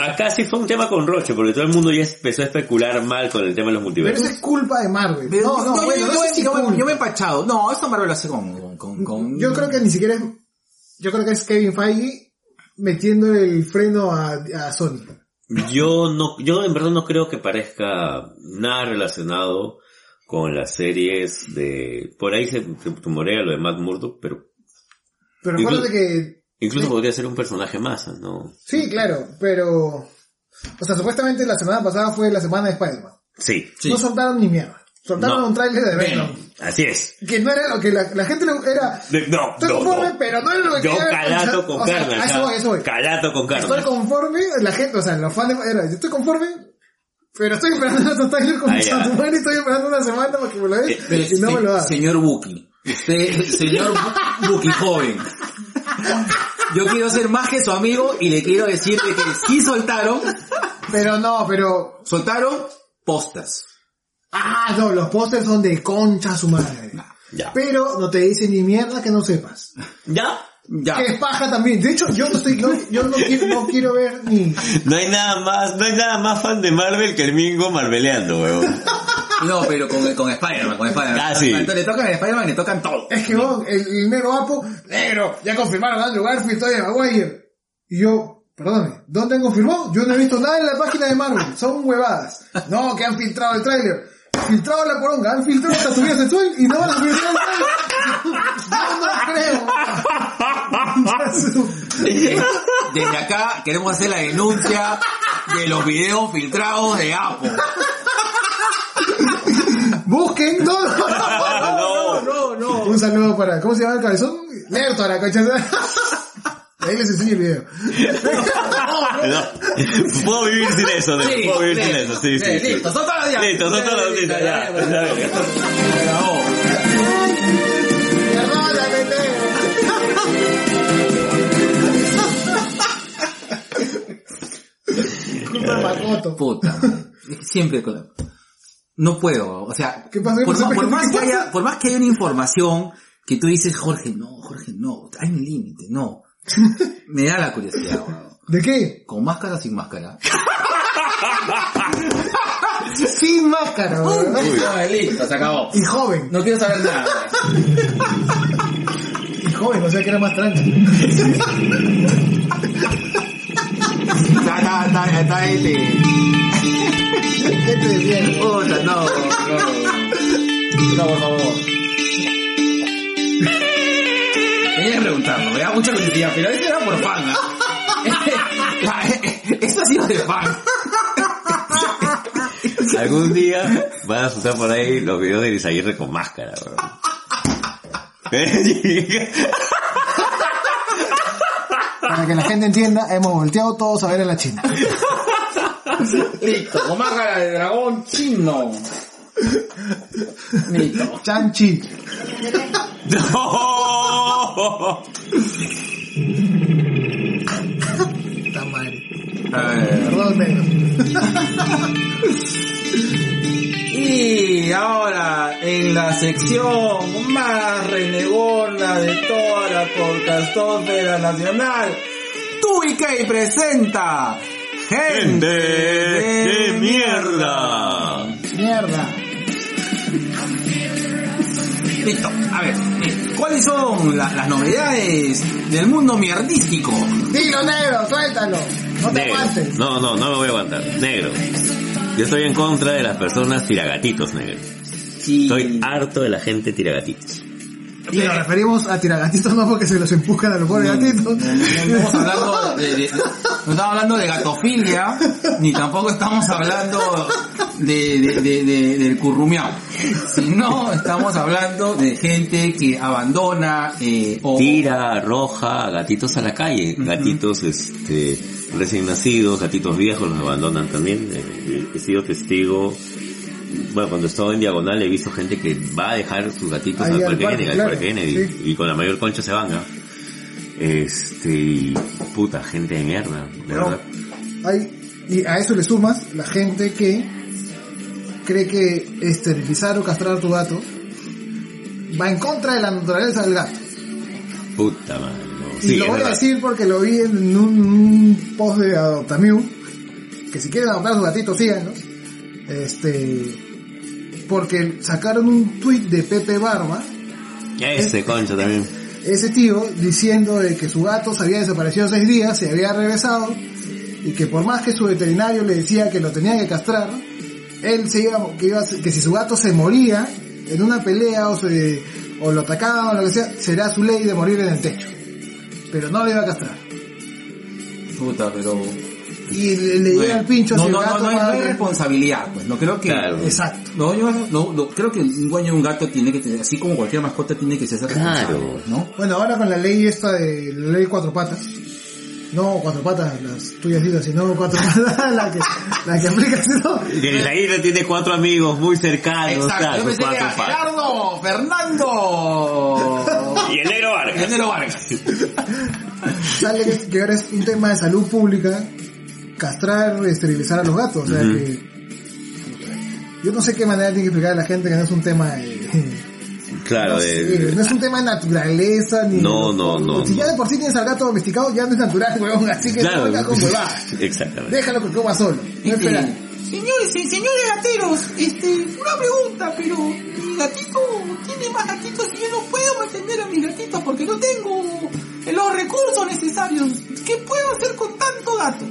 acá sí fue un tema con Roche, porque todo el mundo ya empezó a especular mal con el tema de los Pero multiversos. eso es culpa de Marvel. Pero no, no, yo, bueno, yo, no yo, me- culpa. yo me he empachado. No, esto Marvel lo hace con, con, con... Yo creo que ni siquiera es... Yo creo que es Kevin Feige metiendo el freno a, a Sony. Yo no, yo en verdad no creo que parezca nada relacionado con las series de, por ahí se se tumorea lo de Matt Murdock, pero Pero Inclu- acuérdate que... incluso podría ser un personaje más, ¿no? Sí, claro, pero... O sea, supuestamente la semana pasada fue la semana de Spider-Man. Sí, Sí. No soltaron ni mierda. Soltaron No. un tráiler de Venom. Así es. Que no era lo que la, la gente le era... De- no, Estoy no, conforme, no. pero no era lo que Yo calato con o sea, carne, eso voy, eso voy. calato con carne. Estoy conforme, la gente, o sea, los fans de, era, yo estoy conforme, pero estoy esperando <laughs> otro trailer con mi ya. y estoy esperando una semana para que me lo Eh, den Pero, y no se- me lo dan. Señor Buki. Usted, señor Bu- Buki joven. Yo quiero ser más que su amigo y le quiero decir de que sí soltaron, Pero no, pero, soltaron postas. ah, no, los pósters son de concha su madre. Ya. Pero no te dicen ni mierda que no sepas. ¿Ya? Ya. Que es paja también. De hecho, yo no estoy, no, yo no quiero, no quiero ver ni, No hay nada más, no hay nada más fan de Marvel que el Mingo marveleando, weón. No, pero con, con Spider-Man, con Spider-Man. Ah, sí. Cuando le tocan a Spider-Man, le tocan todo. es que vos, el, el negro Apo, negro, ya confirmaron a Andrew Garfield, Tobey Maguire. Y yo, perdóname, ¿dónde han confirmado? Yo no he visto nada en la página de Marvel, son huevadas. No, que han filtrado el tráiler. Filtrado la poronga, han filtrado hasta tu vida sexual y no van a filtrar el tráiler. Yo no creo. Desde acá queremos hacer la denuncia de los videos filtrados de Apple. No, no, <laughs> no, no, no. Un saludo para, ¿cómo se llama el cabezón? Lerto a la cocha. <laughs> Ahí les enseño el video. No, puedo vivir sin eso, puedo vivir sin eso, sí, sí. sí. Listo, son todas las noticias. Listo, son ya, Nero. Culpa de Makoto. Puta. Siempre con la- No puedo, o sea, ¿Qué pasó? por, ¿Qué más, por más ¿Qué que pasa? haya, por más que haya una información que tú dices, Jorge, no, Jorge, no, hay un límite, no. <laughs> Me da la curiosidad, weón. ¿De qué? ¿Con máscara o sin máscara? <laughs> Sin máscara, weón. Ah, listo, se acabó. Y joven. No quiero saber nada. <laughs> Y joven, o sea que era más tranqui. Está, está, está, está este. Gente de mierda. Puta, no, no. No, por favor. Tenía que preguntarlo, me da mucha curiosidad, pero eso era por fan, ¿no? <laughs> Esto ha sido de fan. <laughs> Algún día van a soltar por ahí los videos de Elisaguirre con máscara, bro. Para que la gente entienda, hemos volteado todos a ver a la China. <laughs> <laughs> Listo, con máscara de dragón chino. Listo. Chanchi. ¡No! Está. Eh, Perdón, negro. Y ahora, en la sección más renegona de toda la podcastófera nacional, TubiK presenta Gente ¡Gente de mierda! Mierda. Listo, a ver, eh, ¿cuáles son la- las novedades del mundo mierdístico? Dilo, negro, suéltalo. No te Negro. aguantes. No, no, no me voy a aguantar. Negro. Yo estoy en contra de las personas tiragatitos, negro. Sí. Estoy harto de la gente tiragatitos. Y nos referimos a tiragatitos no porque se los empujan a los pobres gatitos. No estamos hablando de, de- no estamos hablando de gatofilia, ni tampoco estamos hablando de, de, de- de- del currumiao, sino estamos hablando de gente que abandona eh, o Tira, arroja gatitos a la calle. Gatitos, este, recién nacidos, gatitos viejos los abandonan también. Eh, He sido testigo. Bueno, cuando estaba en diagonal he visto gente que va a dejar sus gatitos Ahí al parque Kennedy, al parque Kennedy, sí. y con la mayor concha se van, ¿no? Este, puta, gente de mierda, de No. verdad. Hay, y a eso le sumas la gente que cree que esterilizar o castrar a tu gato va en contra de la naturaleza del gato. Puta madre, no. Y lo voy a decir porque lo vi en un, un post de Adoptamiu, que si quieren adoptar a sus gatitos, síganlos. Este, porque sacaron un tweet de Pepe Barba, Ese concha también. ese tío, diciendo de que su gato se había desaparecido seis días, se había regresado, y que por más que su veterinario le decía que lo tenía que castrar, él se iba, que, iba a- que si su gato se moría en una pelea o se, o lo atacaban o lo que sea, será su ley de morir en el techo. Pero no le iba a castrar. puta, pero Y le, le llega el pincho no, el no, no, gato no hay, no hay responsabilidad, pues, no creo que Claro. Exacto. No, yo no, no, creo que un dueño de un gato tiene que tener, así como cualquier mascota tiene que ser responsable, Claro. ¿no? Bueno, ahora con la ley esta de la ley cuatro patas, no cuatro patas, las tuyas digas, sino cuatro <laughs> patas, la que, la que aplicas, ¿no? Que el Aguirre tiene cuatro amigos muy cercanos, Exacto, claro, yo pensé que cuatro era patas. Gerardo, Fernando Y el negro Vargas. Enero Vargas. <laughs> Sale que, que ahora es un tema de salud pública, castrar, esterilizar a los gatos, o sea que... Yo no sé qué manera tiene que explicar a la gente que no es un tema de... <laughs> Claro, no, de, sé, no es un tema de naturaleza ni... No, no, no, Si ya de por sí tienes al gato domesticado, ya no es natural, <laughs> weón, así que claro, no venga con huevadas. exactamente. Déjalo que coma solo. No Este, espera. Señores, se- señores gateros, este, una pregunta, pero mi gatito tiene más gatitos y yo no puedo mantener a mis gatitos porque no tengo los recursos necesarios. ¿Qué puedo hacer con tanto gato?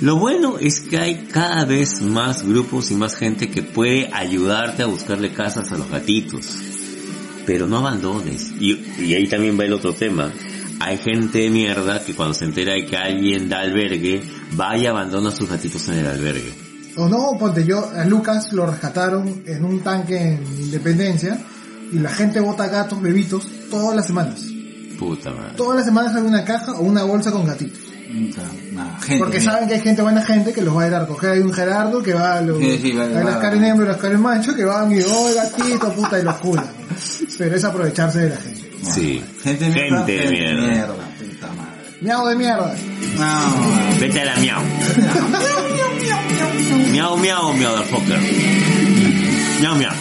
Lo bueno es que hay cada vez más grupos y más gente que puede ayudarte a buscarle casas a los gatitos. Pero no abandones. Y, y ahí también va el otro tema. hay gente de mierda que cuando se entera de que alguien da albergue, va y abandona a sus gatitos en el albergue. O no, ponte yo, a Lucas lo rescataron en un tanque en Independencia y la gente bota gatos, bebitos, todas las semanas. Puta madre. Todas las semanas hay una caja o una bolsa con gatitos. Puta, nada, gente Porque mierda. saben que hay gente buena gente que los va a ir a recoger. Hay un Gerardo que va a los, Sí, sí, hay las Karen hembra y las Karen macho que van y, oh, gatito, puta, y los culan. Pero es aprovecharse de la gente. Sí. Gente de mierda. Gente de mierda. puta madre. Miau de mierda. No. Vete a la miau. miau, miau, miau, de fucker. Miau, miau.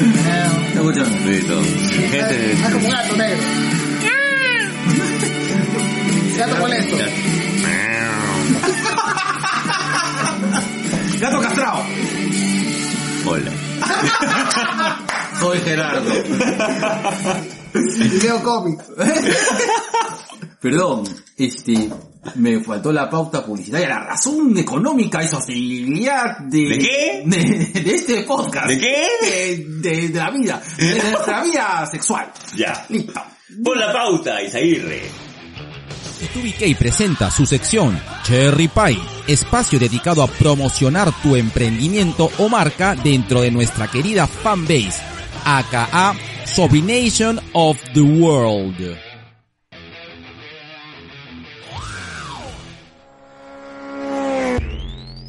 Miau. Escúchame. Listo. Gente de... Ah, como gato negro. Gato molesto. Gato castrado. Hola. <laughs> Soy Gerardo. Video cómic. Perdón, este, me faltó la pauta publicitaria, la razón económica y sostenibilidad de... ¿De qué? De, de este podcast. ¿De qué? De, de- de la vida, de nuestra vida sexual. Ya. Listo. Pon la pauta, Isaguirre. TubiK presenta su sección Cherry Pie, espacio dedicado a promocionar tu emprendimiento o marca dentro de nuestra querida fanbase, aka Sobination of the World.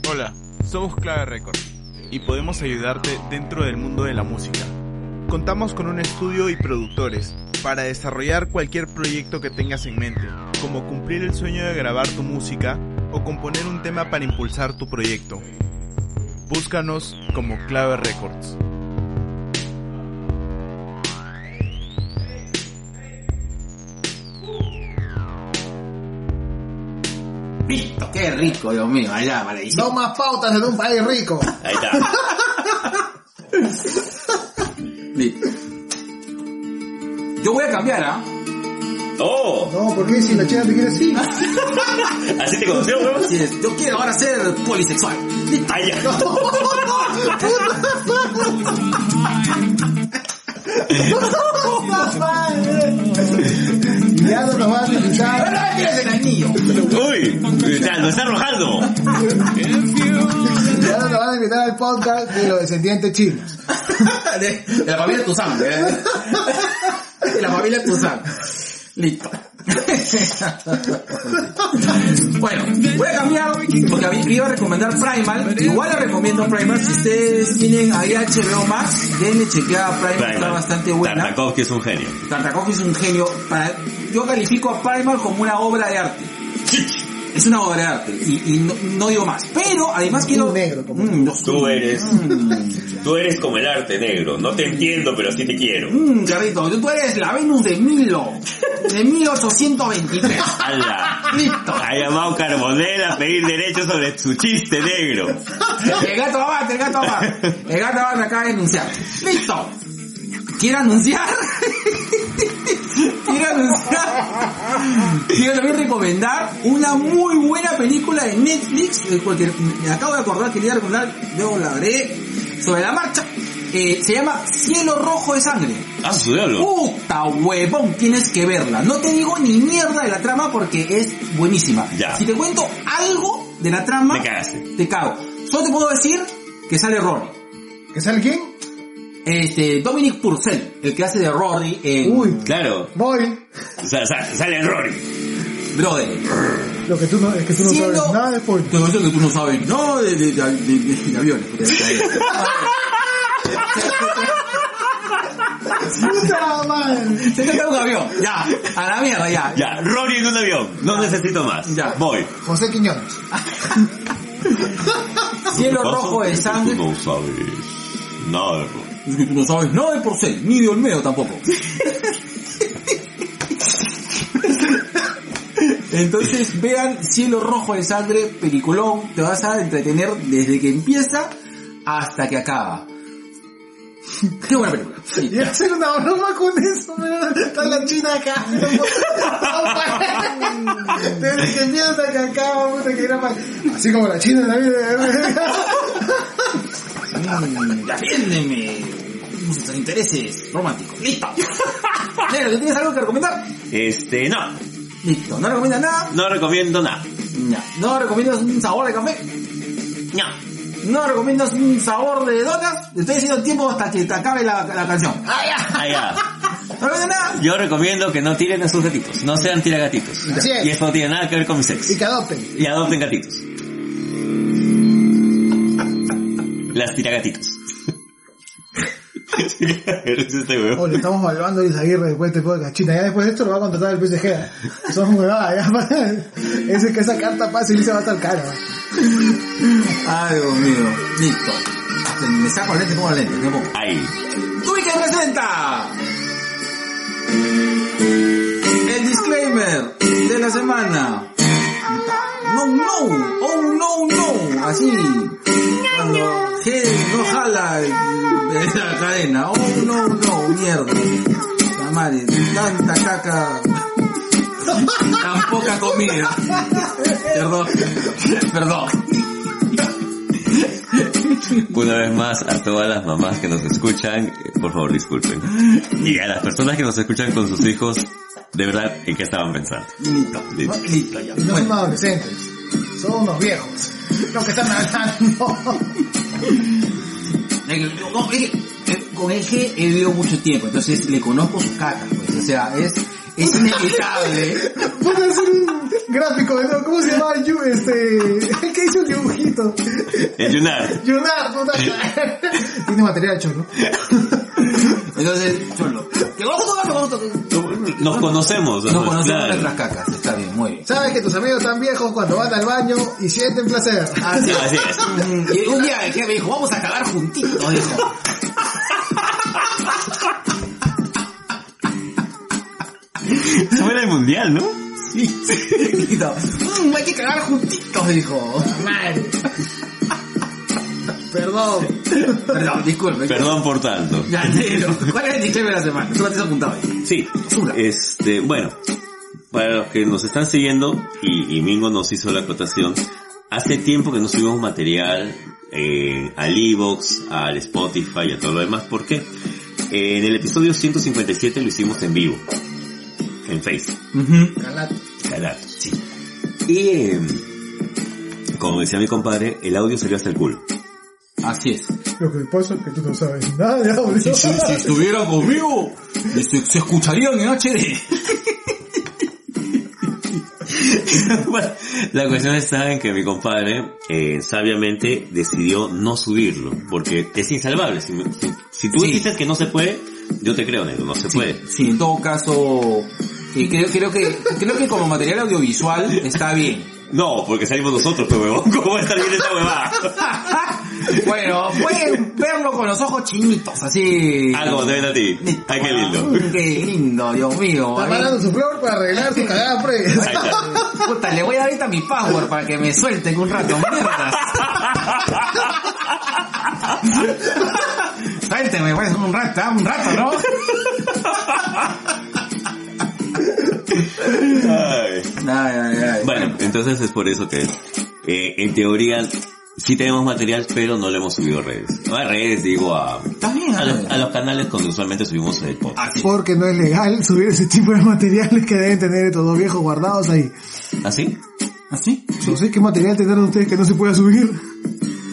Hola, somos Clave Records y podemos ayudarte dentro del mundo de la música. Contamos con un estudio y productores para desarrollar cualquier proyecto que tengas en mente, como cumplir el sueño de grabar tu música o componer un tema para impulsar tu proyecto. Búscanos como Clave Records. Listo, qué rico, Dios mío, allá. No más pautas en un país rico. <laughs> Ahí está. <laughs> Listo. Yo voy a cambiar, ¿ah? ¡Oh! No, ¿por qué si la chica te quiere así? <laughs> ¿Así te conoció, weón? Así es, Yo quiero ahora ser polisexual. Listo. ¡Ay, ya! <laughs> Ya no nos a utilizar. El anillo. ¡Uy! Está arrojando. <laughs> Van a invitar al podcast de los descendientes chinos. <laughs> De, de la familia Tuzán. ¿eh? De la familia Tuzán. Listo. <laughs> bueno, voy a cambiar porque a mí me iba a recomendar Primal. Igual le recomiendo Primal. Si ustedes tienen ahí HBO Max, denle chequeada a Primal, está bastante buena. Tartakovsky es un genio. Tartakovsky es un genio. Para, yo califico a Primal como una obra de arte. <laughs> Es una obra de arte y, y no, no digo más. Pero además quiero... Un negro como Mm, Tú eres. Mm. Tú eres como el arte negro. No te entiendo, pero sí te quiero. Mmm, Carrito, tú eres la Venus de Milo, de 1823. ¡Hala! Listo. Ha llamado Carbonell a pedir derechos sobre su chiste negro. El gato abate, el gato abate. El gato abate acaba de denunciar. Listo. ¿Quiere anunciar? Quiero anunciar. Quiero también recomendar una muy buena película de Netflix, eh, porque me acabo de acordar que le iba a recomendar, luego la veré sobre la marcha. Eh, se llama Cielo Rojo de Sangre. Ah, su diablo. Puta huevón, tienes que verla. No te digo ni mierda de la trama porque es buenísima. Ya. Si te cuento algo de la trama, cagaste. te cago. Solo te puedo decir que sale Rory. ¿Que sale quién? Este, Dominic Purcell, el que hace de Rory en Uy, Claro. voy. Sa- sa- sale Rory. Brother. Lo que tú no, es que tú no Siendo- sabes nada de spoiler. Te voy a decir que tú no sabes nada de, de, de, de- de- de aviones. Puta madre. Se te cae un avión. Ya, a la mierda, ya. Ya, Rory en un avión. No necesito más. Ya. Voy. José Quiñones. Cielo rojo de sangre. Tú no sabes nada de Rory. Es que tú no sabes nada de Purcell, ni de Olmedo tampoco. Entonces vean Cielo Rojo de Sangre, peliculón, te vas a entretener desde que empieza hasta que acaba. Qué buena película. Y hacer una broma con eso, pero está la china acá. <laughs> Desde que empieza hasta que acaba, puta que era. Así como la china en la vida. Mm, defiéndeme. Nuestros intereses románticos. Listo. <laughs> Negro, ¿tú tienes algo que recomendar? Este, no, Listo, ¿no recomiendas nada? no recomiendo nada. Ya. ¿No recomiendas un sabor de café? No. ¿No recomiendas un sabor de donas? Estoy haciendo el tiempo hasta que te acabe la, la canción. ¡Ah, ya! <laughs> Ah, ya. ¿No recomiendas nada? Yo recomiendo que no tiren a sus gatitos, no sean tiragatitos. Así es. Y esto no tiene nada que ver con mi Y sexo. que adopten. Y adopten gatitos. Las tiragatitos. <laughs> Este. O le estamos evaluando a Luis Aguirre después de este podcast. China, ya después de esto lo va a contratar el PSG. Son huevadas, ya. <laughs> Ese que esa carta pase y se va a estar cara. Ay, Dios mío. Listo. Me saco el lente, pongo el lente, me pongo. Ahí. ¡Tubi que presenta! El disclaimer de la semana. No, no, oh no, no, así. Cuando no jala de la cadena. Oh no, no, mierda. La madre, tanta caca. Tan poca comida. Perdón, perdón. Una vez más, a todas las mamás que nos escuchan, eh, por favor disculpen. Y a las personas que nos escuchan con sus hijos, de verdad, ¿en qué estaban pensando? Listo, Listo. listo ya. Y no son Bueno. adolescentes. Son unos viejos. Los que están hablando. No, es que, eh, con el G he vivido mucho tiempo, entonces le conozco su caca, pues, o sea, es, es inevitable. Puede hacer un gráfico de ¿no? ¿Cómo se llama? Yu- Este. El que hizo el dibujito. El Yunar. Yunar, puta. Tiene material cholo. Entonces, cholo, que vamos a tocar, vamos a tocar. Nos conocemos. Nos ¿no? conocemos Claro. nuestras cacas, está bien, muy bien. Sabes que tus amigos están viejos cuando van al baño y sienten placer. Así Así es. Y un día el me dijo, vamos a cagar juntitos, dijo. Eso era el mundial, ¿no? Dijo, <laughs> "Mm, hay que cagar juntitos, dijo. Madre. Perdón. Perdón, disculpe. Perdón por tanto. Ya, negro. ¿Cuál es el disclaimer de la semana? Tú lo tienes apuntado ahí. Sí, Basura. este, bueno, para los que nos están siguiendo, y, y Mingo nos hizo la acotación, hace tiempo que no subimos material eh, al Evox, al Spotify y a todo lo demás, ¿por qué? Eh, en el episodio 157 lo hicimos en vivo, en Facebook, Calato. carajo, sí. Y, eh, como decía mi compadre, el audio salió hasta el culo. Así es. Lo que pasa es que tú no sabes nada de audio. Si, si, si estuviera conmigo, se, se escucharían en HD. <laughs> Bueno, la cuestión está en que mi compadre eh, sabiamente decidió no subirlo, porque es insalvable. Si, si- si tú Sí. dices que no se puede, yo te creo, negro, no se puede. Sí, en todo caso, creo, creo que creo que como material audiovisual está bien. No, porque salimos nosotros, pues huevón, <laughs> ¿cómo va a estar bien esta huevada? <laughs> bueno, pueden verlo con los ojos chinitos, así. Algo te ven a ti. Ay, qué lindo. Mm, Qué lindo, Dios mío. Está mandando su flor para arreglar su cagada pre. <laughs> Puta, le voy a dar ahorita mi power para que me suelten un rato, mierda. Suélteme, pues, un rato, un rato, ¿no? Ay. Ay, ay, ay. Bueno, entonces es por eso que eh, en teoría sí tenemos material, pero no lo hemos subido a redes. No a redes, digo, a, bien, a, los, Ale. a los canales donde usualmente subimos el podcast. Así. Porque no es legal <laughs> subir ese tipo de materiales que deben tener estos dos viejos guardados ahí. ¿Así? ¿Así? No sé qué material tendrán ustedes que no se pueda subir.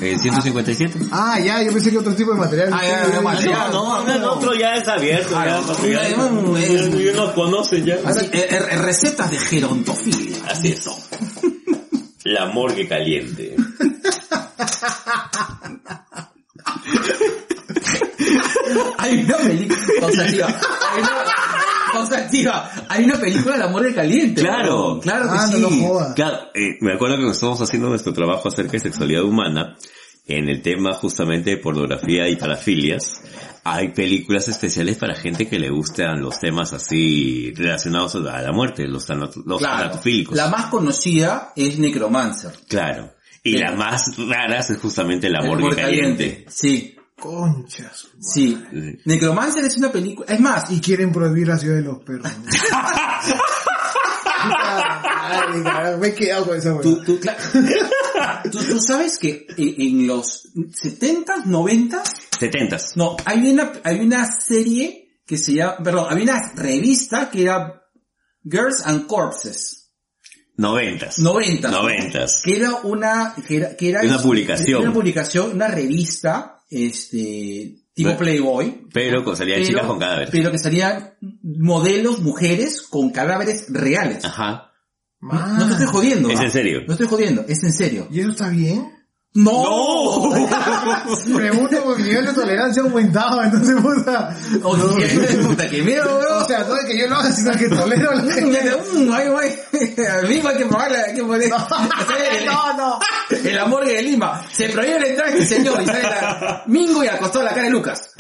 ¿El 157? Ah, ya, yo pensé que otro tipo de material. Ah, ya, ya, material. No, no, el otro ya es abierto, Ah, ya, no, ya, no, ya, es- ya nos conocen ya. Así, eh, eh, recetas de gerontofilia. Así es. <laughs> La morgue caliente. Hay una película, o sea, tío, hay una, o sea, tío, hay una película de amor de caliente. Claro. ¿no? claro que Ah, sí. Claro, eh, me acuerdo que cuando estábamos haciendo nuestro trabajo acerca de sexualidad humana, en el tema justamente de pornografía y parafilias, hay películas especiales para gente que le gustan los temas así relacionados a la muerte, los, los Claro. La más conocida es Necromancer. Claro. Y Sí. las más raras es justamente la El morgue amor caliente. Sí, Conchas. sí. Necromancer es una película, es más, Y quieren prohibir la ciudad de los perros. Ay, carajo, <laughs> me he quedado con esa tú, tú, cla- <laughs> tú, tú sabes que en, en los 70s, 90s, Setentas. no, hay una, hay una serie que se llama, perdón, había una revista que era Girls and Corpses, Noventas. 90. Noventas. Que era una, que era, que era Una publicación. Una publicación, una revista, este, tipo Playboy. Pero con salían chicas con cadáveres. Pero que salían modelos, mujeres con cadáveres reales. Ajá. No, no te estoy jodiendo. Es en serio. No estoy jodiendo, es en serio. ¿Y eso está bien? ¡No! <laughs> Pregunto porque mi nivel de tolerancia ha aumentado, entonces puta. Oye, puta, que miedo, O weón. sea, no es que yo lo haga, sino que tolero la <laughs> gente. Mm, ay, ay. <laughs> A mí hay que hay que poner. No, no. El amor de Lima. Se prohíbe entrada este señor y sale la Mingo y acostó la cara de Lucas.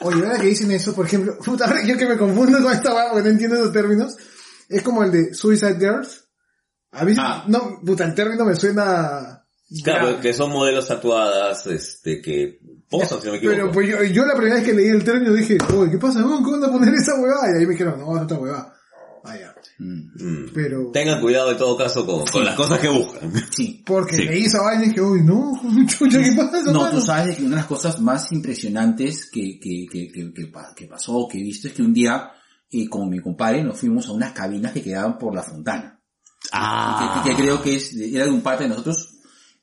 Oye, ahora que dicen eso, por ejemplo, puta, yo que me confundo con esta weá porque no entiendo esos términos, es como el de Suicide Girls. A mí, Ah. no, puta, el término me suena... Claro, que son modelos tatuadas, este, que posan, si no me equivoco. Pero pues yo, yo la primera vez que leí el término dije, oye, ¿qué pasa? ¿Cómo van a poner esa huevada? Y ahí me dijeron, no, es otra huevada. Ah, ya. Mm. Pero... Tengan cuidado en todo caso con, con las cosas que buscan. Sí. Porque Sí. leí esa vaina y dije, uy, no, <laughs> chucha, ¿qué pasa? No, mano?" tú sabes que una de las cosas más impresionantes que, que, que, que, que pasó, que he visto, es que un día, eh, con mi compadre, nos fuimos a unas cabinas que quedaban por la fontana. Ah. que, que creo que es, era de un parte de nosotros,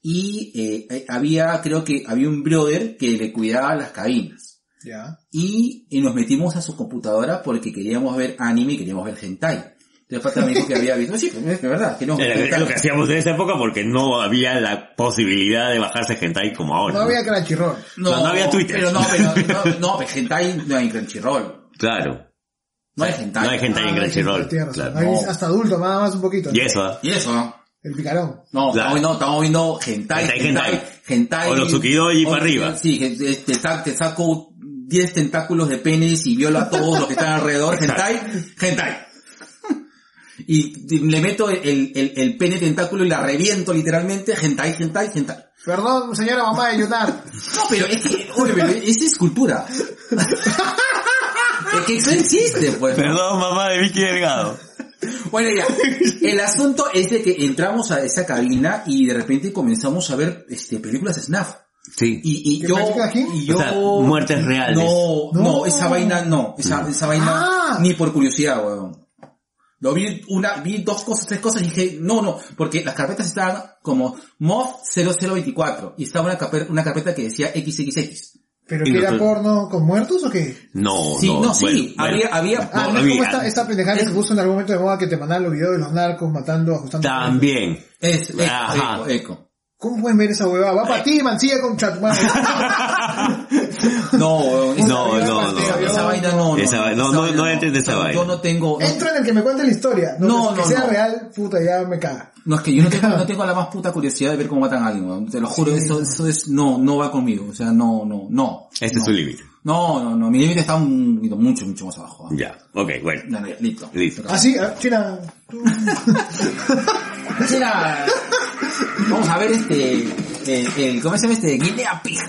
y eh, eh, había, creo que había un brother que le cuidaba las cabinas. Ya. Y, y nos metimos a su computadora porque queríamos ver anime y queríamos ver hentai. Entonces Pata me dijo que había visto, sí, es verdad, que no. Era, lo que hacíamos en esa época porque no había la posibilidad de bajarse hentai como ahora. No había Crunchyroll. No, no había Twitter. Pero no, pero, <laughs> no, no, pero hentai no hay Crunchyroll. Claro. No hay hentai. No hay hentai en Ah, Crunchyroll. tienes razón. Claro. Ahí hasta adulto, nada más un poquito. Y eso, ¿ah? Y eso, ¿no? El picarón. No, Claro. estamos viendo, estamos viendo hentai, Hentai, hentai. O los tsukidoji para arriba. Sí, te, te sa- te saco 10 tentáculos de penes y viola a todos los que están alrededor. Hentai, hentai. Y le meto el, el, el pene tentáculo y la reviento literalmente. Hentai, hentai, hentai. Perdón, señora mamá de Yunar. No, pero es que, oye, pero esa es cultura. <laughs> es que eso existe, pues. Perdón, mamá de Vicky Delgado. Bueno, ya. <laughs> El asunto es de que entramos a esa cabina y de repente comenzamos a ver este películas snuff. Sí. Y, y ¿Qué yo, y yo... O sea, muertes reales. No, no, No. esa vaina no. Esa, esa vaina Ah. ni por curiosidad, weón. Lo vi una, vi dos cosas, tres cosas y dije, no, no, porque las carpetas estaban como MOV 0024 y estaba una carpeta, una carpeta que decía XXX. ¿Pero que era porno con muertos o qué? No, Sí, no, no, sí, bueno, bueno. había, había, Ah, no, No, es como había- esta, esta pendejada que se puso en algún momento de moda que te mandaban los videos de los narcos matando, ajustando. También. es, eco, Ajá. eco, eco. ¿Cómo pueden ver esa huevada? Va para ti, mancilla con chat. <laughs> <laughs> <laughs> No, esa, No, no, esa- no. esa vaina no, Esa vaina- no, no, no entres en esa Yo vaina. no tengo, no, Entro en el que me cuente la historia. No, No, que no, sea no. real, puta, ya me caga. No, es que yo no tengo, <laughs> no tengo la más puta curiosidad de ver cómo matan a alguien, weón. Te lo juro, eso, eso es, no, no va conmigo. O sea, no, no, no. Este no. es su límite. No, no, no. Mi límite está un, mucho, mucho más abajo. Ya. Ok, bueno. Ya, ya, listo. Listo. Ah, sí, ah, China. <laughs> Mira, vamos a ver este, el, el, ¿cómo se llama este? Guinea Pig.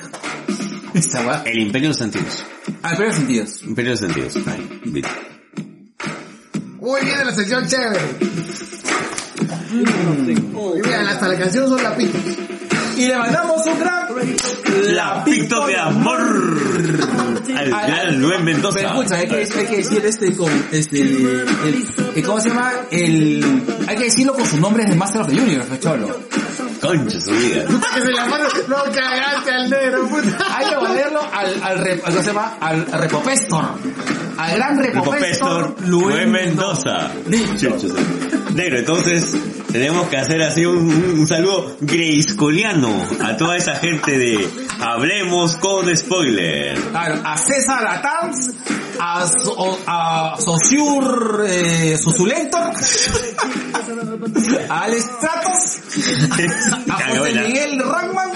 Esta va. El Imperio de los Sentidos. Ah, en primeros sentidos. Imperio de los Sentidos. Ahí, listo. Uy, viene la sección chévere. Mira, hasta la canción son lapitos. Y le mandamos un gran Lapito de amor al gran Luis Pero Mendoza. escucha, hay que, hay que decir este con, este, el, el- ¿cómo se llama? El, hay que decirlo con sus nombres de Master of the Universe, cholo. Concha su vida. <laughs> Que se llamaron, no cagaste al negro, puta. Hay que valerlo al, al, rep- ¿cómo se llama? Al Repopestor. Al gran Repopestor, Repopestor Luis Mendoza. Listo. Negro, entonces tenemos que hacer así un, un- un saludo greiscoliano a toda esa gente de Hablemos con Spoiler. Claro, a César Latanz, a, So- a Sociur eh, Susulentor, <laughs> a Alex Tratos, a José. Miguel Rangman,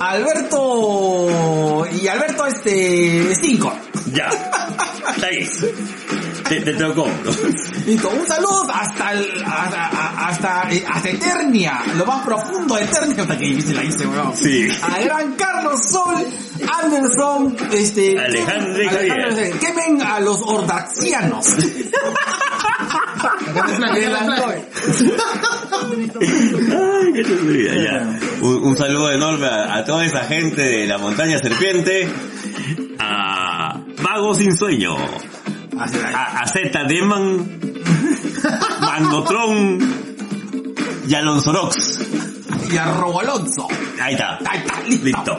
a Alberto y Alberto este Cinco. Ya. Está bien. Te, te tocó. <laughs> Listo, un saludo hasta el, hasta, hasta, eh, hasta Eternia, lo más profundo de Eternia, hasta que difícil la hice, weón. Sí. A gran Carlos Sol, Anderson, este, Alejandro. Alejandro, quemen a los ordaxianos. <laughs> Ay, qué chusmería, ya. Un, un saludo enorme a, a toda esa gente de la montaña serpiente. A Vago sin sueño. A, Z Deman, Magnotron y Alonsorox. Y a Robo Alonso. Ahí está. Ahí está, listo. Listo.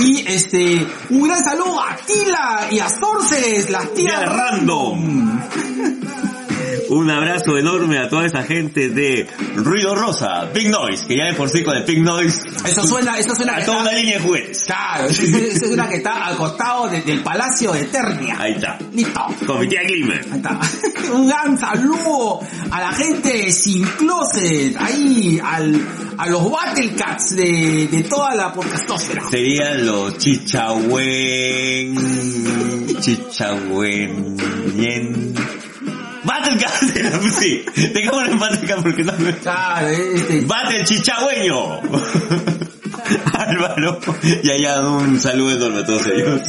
Y este, un gran saludo a Tila y a Sorces, las tías Tía Random. Un abrazo enorme a toda esa gente de Ruido Rosa, Big Noise, que ya de por sí con el Big Noise. Eso suena, eso suena a que toda está- una línea de juguetes. Claro, eso, es una que está al costado de- del Palacio de Eternia. Ahí está. Listo. Con mi tía Glimmer. Ahí está. <laughs> Un gran saludo a la gente de Sin Closet, ahí al, a los Battlecats de, de toda la podcastosfera. Serían los chichahuen... Chichahuen... Battlecat, sí. Dejémoslo en Battlecat porque no me... Claro, este, Battle chichagüeño. <laughs> Álvaro. Y allá un saludo enorme a todos ellos.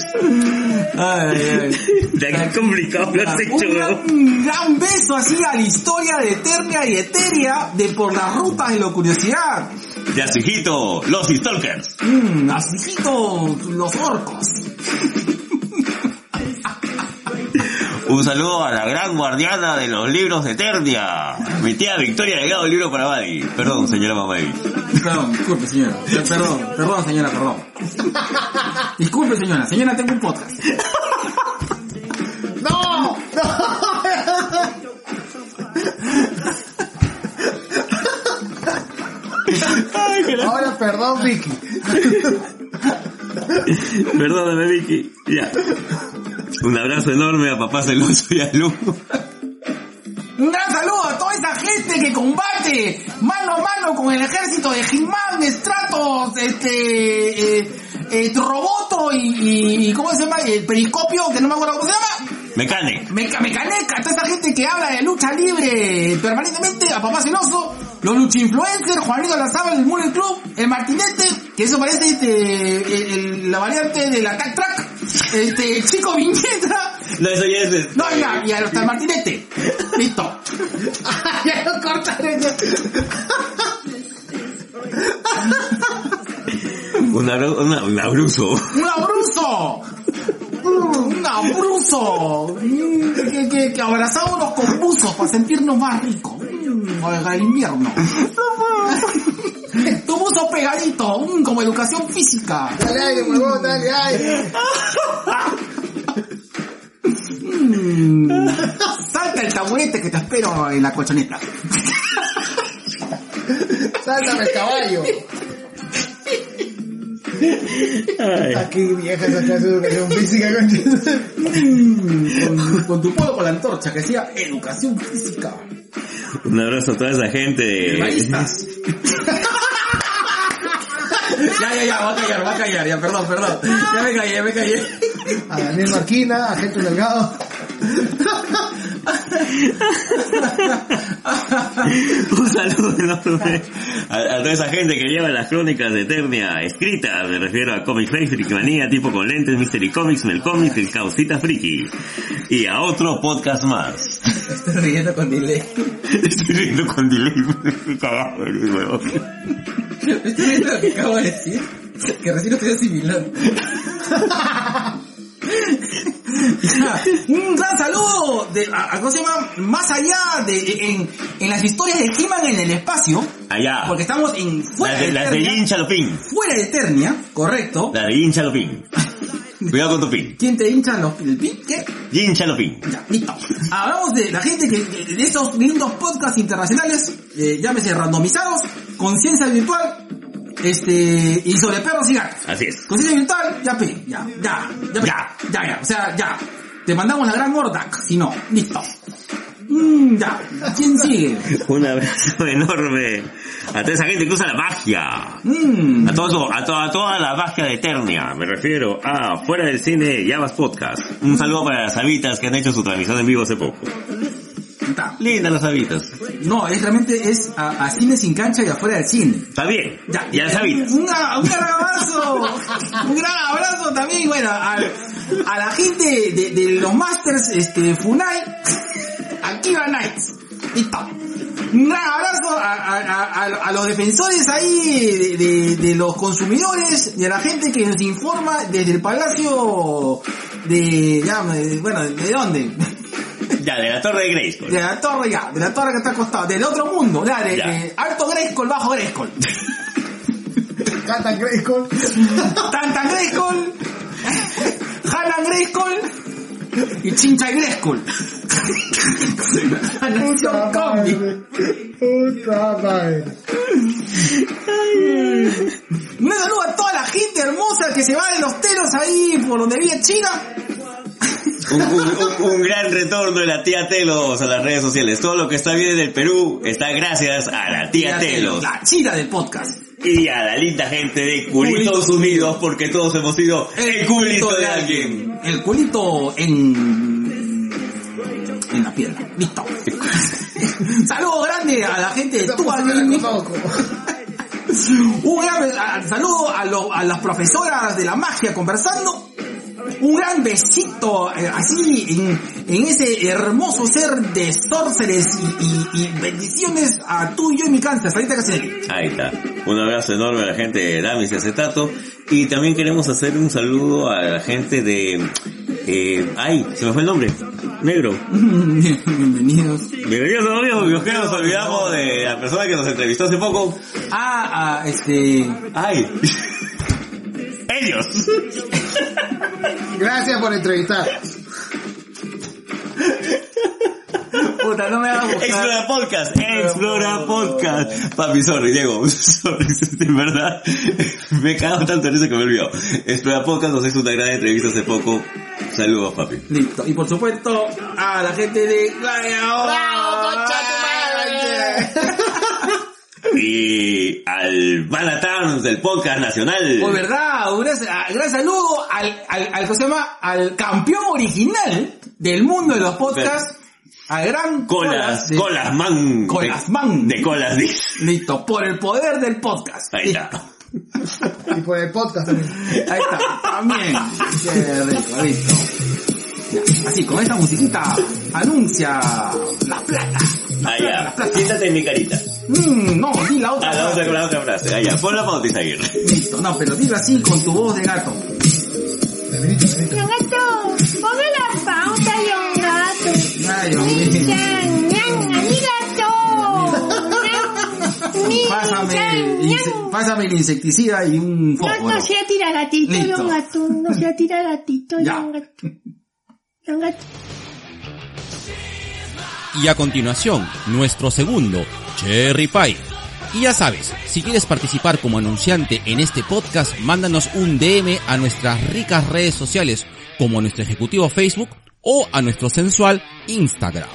ay, ay. Ya que complicado lo has hecho, Un gran, gran beso así a la historia de Eternia y Eteria de por las rutas de la curiosidad. Ya su hijito, los Stalkers. Mmm, hijitos, los orcos. Un saludo a la gran guardiana de los libros de Eternia. Mi tía Victoria Delgado, libro para Buddy. Perdón, señora mamá. Perdón, disculpe señora. Perdón, perdón señora, perdón. Disculpe señora, señora tengo un podcast. ¡No! Ahora, perdón, Vicky. Perdóname, Vicky. Ya. Un abrazo enorme a papá celoso y a Lu. Un gran saludo a toda esa gente que combate mano a mano con el ejército de He-Man, Stratos, este, eh, eh, Roboto y, y, ¿cómo se llama? El periscopio, que no me acuerdo cómo se llama. Mecane. Meca, mecaneca, toda esa gente que habla de lucha libre permanentemente, a Papá Celoso, los lucha influencers, Juanito Lazaba, el Mule Club, el Martinete, que eso parece este, el- el- la variante del Attack Track, este, Chico Viñeta, No, eso ya es... no, ya, y hasta el Martinete. Listo. <laughs> ya lo cortaré. ya. Un, abru- una- un abruzo. ¡Un abruzo! ¡Un abruzo! Mm, Que, que, que abrazámonos con buzos para sentirnos más ricos. Mm, Oiga, el invierno. <laughs> Tu buzo pegadito, mm, como educación física. Dale aire, huevón, dale aire. <laughs> <laughs> Salta el taburete que te espero en la colchoneta. <laughs> Sáltame el caballo. Aquí vieja esa clase de educación física. Mm, Con, con tu polo con la antorcha que decía educación física. Un abrazo a toda esa gente de... Maristas. <laughs> ya, ya, ya, va a callar, va a callar, ya, perdón, perdón. Ya me callé, ya me callé. A Daniel Marquina, a Gente Delgado. <laughs> Un saludo enorme a, a toda esa gente que lleva las crónicas de Eternia escritas. Me refiero a Comic Face, Friki Manía, tipo con lentes, Mystery Comics, Melcomics, El Causita Friki. Y a otro podcast más. Estoy riendo con delay. Estoy riendo con delay. Me. Estoy riendo lo que acabo de decir. Que recién lo estoy asimilando. <laughs> Un gran saludo de, a, a- ¿cómo se llama? Más allá de, en, en las historias de He-Man en el espacio, Allá. porque estamos en fuera de, de las de Eternia, Jin Chalopin. fuera de Eternia, correcto. Las de Jin Chalopin. Cuidado con tu pin. ¿Quién te hincha los, el pin? ¿Qué? Jin Chalopin. Ya, listo. Hablamos de la gente que, de de esos lindos podcasts internacionales, eh, llámese randomizados, conciencia virtual, este, y sobre perros y gatos. Así es. Conciencia virtual, ya pe, ya, ya, ya, pe, Ya. ya, ya, o sea, ya. Te mandamos la gran Mordac, si no, listo. Mm, ya, ¿quién sigue? <laughs> Un abrazo enorme a toda esa gente que usa la magia. Mm, A, todo, a, to- a toda la magia de Eternia, me refiero a Fuera del Cine y Abas Podcast. Un saludo para las habitas que han hecho su transmisión en vivo hace poco. Está. Lindas las habitas. No, es realmente es a, a cine sin cancha y afuera del cine. Está bien. Ya, y a las habitas. Un, un gran abrazo, un gran abrazo también, bueno, a, a la gente de, de los Masters, este, Funai, Akiva Knights, listo. Un gran abrazo a, los defensores ahí de, de- de los consumidores y a la gente que nos informa desde el Palacio de, ya, de- bueno, ¿de dónde? Ya, de la torre de Grayskull. De la torre ya, de la torre que está acostada, del otro mundo, ya, de, Ya. de alto Grayskull, bajo Grayskull. <laughs> Cantan Grayskull. Tantan Grayskull, Hanan Grayskull y Chincha y Grayskull. Puta madre. Puta madre. Un saludo a toda la gente hermosa que se va de los telos ahí por donde vive China. Un, un- un- un gran retorno de la tía Telos a las redes sociales. Todo lo que está bien en el Perú está gracias a la tía Telos. La china del podcast. Y a la linda gente de Culitos Culitos Unidos, porque todos hemos sido el culito de alguien. El culito en... En la pierna. Listo. <laughs> Saludo grande a la gente de conozco. <laughs> Un gran saludo a, lo- a las profesoras de la magia conversando. Un gran besito eh, así en, en ese hermoso ser de sorceres y, y- y bendiciones a tú y yo y mi cáncer, Sarita Caselli. Ahí está. Un abrazo enorme a la gente de Damis y Acetato. Y también queremos hacer un saludo a la gente de... Eh, ay, se me fue el nombre. Negro. <laughs> Bienvenidos. Bienvenidos amigos, Dios que nos olvidamos de la persona que nos entrevistó hace poco. Ah, ah, este... ¡Ay! ¡Ellos! Gracias por entrevistar. Puta, no me hagas buscar. Explora Podcast, Explora Podcast. Papi, sorry, Diego, <laughs> sorry, <laughs> de verdad, me he cagado tanto en eso que me olvidó. Explora Podcast nos hizo una gran entrevista hace poco. Saludos, papi. Listo. Y por supuesto, a la gente de Gladiador. Y al Banatams del Podcast Nacional. Pues verdad, un gran, ah, gran saludo al, al, al, ¿cómo se llama? Al campeón original del mundo de los podcasts, al gran Colas, de- Colas Man. Colas de- Man. De Colas Dis. Listo, por el poder del podcast. Ahí está. Y por el podcast también. Ahí está, también. Qué rico, listo. Así, con esta musiquita anuncia la plata. La Ah, plata, la ya. plata. Siéntate en mi carita. Mm, no, di la otra. Ah, la otra, la otra frase. Ah, ya. Pon la pauta y seguir. Listo, no, pero dilo así con tu voz de gato. Yon gato, ponme la pauta, Yon gato. Ay, Dios mío. <laughs> Pásame, inse- pásame el insecticida y un No, fósforo. no sea tira gatito, Listo. Yon gato. No sea tira gatito. Yon gato. Y a continuación, nuestro segundo, Cherry Pie. Y ya sabes, si quieres participar como anunciante en este podcast, mándanos un DM a nuestras ricas redes sociales, como a nuestro ejecutivo Facebook o a nuestro sensual Instagram.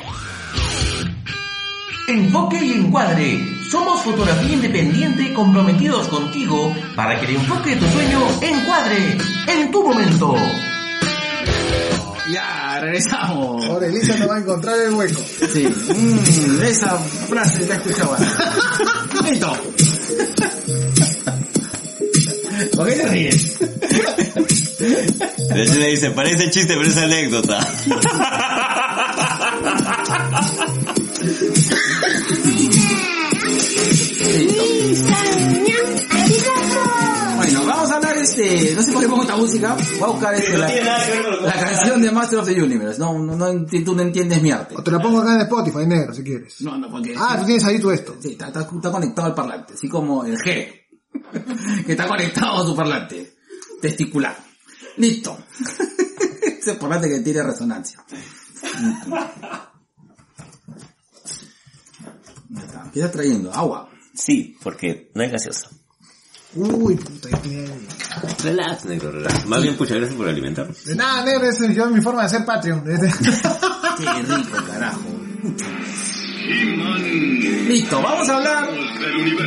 Enfoque y encuadre. Somos fotografía independiente comprometidos contigo para que el enfoque de tu sueño encuadre en tu momento. Ya, regresamos. Ahora Elisa no va a encontrar el hueco. Sí, mm, esa frase la escuchaba. Listo. ¿Por qué te ríes? Entonces le dice, parece chiste, pero es anécdota. Listo. Este, no sé por qué pongo esta música, voy a buscar este, la, la canción de Master of the Universe, no, no, no enti- tú no entiendes mi arte. O te la pongo acá en Spotify, negro, si quieres. No, no, porque... Ah, tú tienes ahí tú esto. Sí, está, está- está conectado al parlante, así como el G, <laughs> que está conectado a su parlante testicular. Listo. <laughs> Ese parlante que tiene resonancia. Está. ¿Qué estás trayendo? Agua. Sí, porque no hay gaseosa. Uy, puta, ahí tiene. Relax, negro, relax. Más bien, pucha, gracias por alimentarnos. De nada, negro, es yo, mi forma de hacer Patreon. Qué rico, carajo. <laughs> Listo, vamos a hablar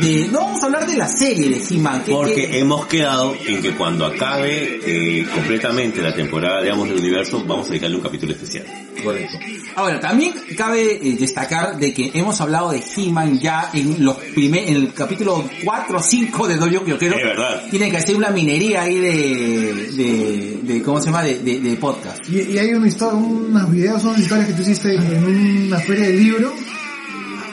de... No vamos a hablar de la serie de He-Man. que- Porque que- hemos quedado en que cuando acabe eh, completamente la temporada, digamos, del universo, vamos a dedicarle un capítulo especial. Correcto. Ahora, también cabe eh, destacar de que hemos hablado de He-Man ya en los primer, en el capítulo 4 o 5 de Dojo Kyokero. Es verdad. Tiene que hacer una minería ahí de, de, de ¿cómo se llama? De, de, de podcast. Y, y hay una historia, unos videos, unas historias que tú hiciste en una feria de libro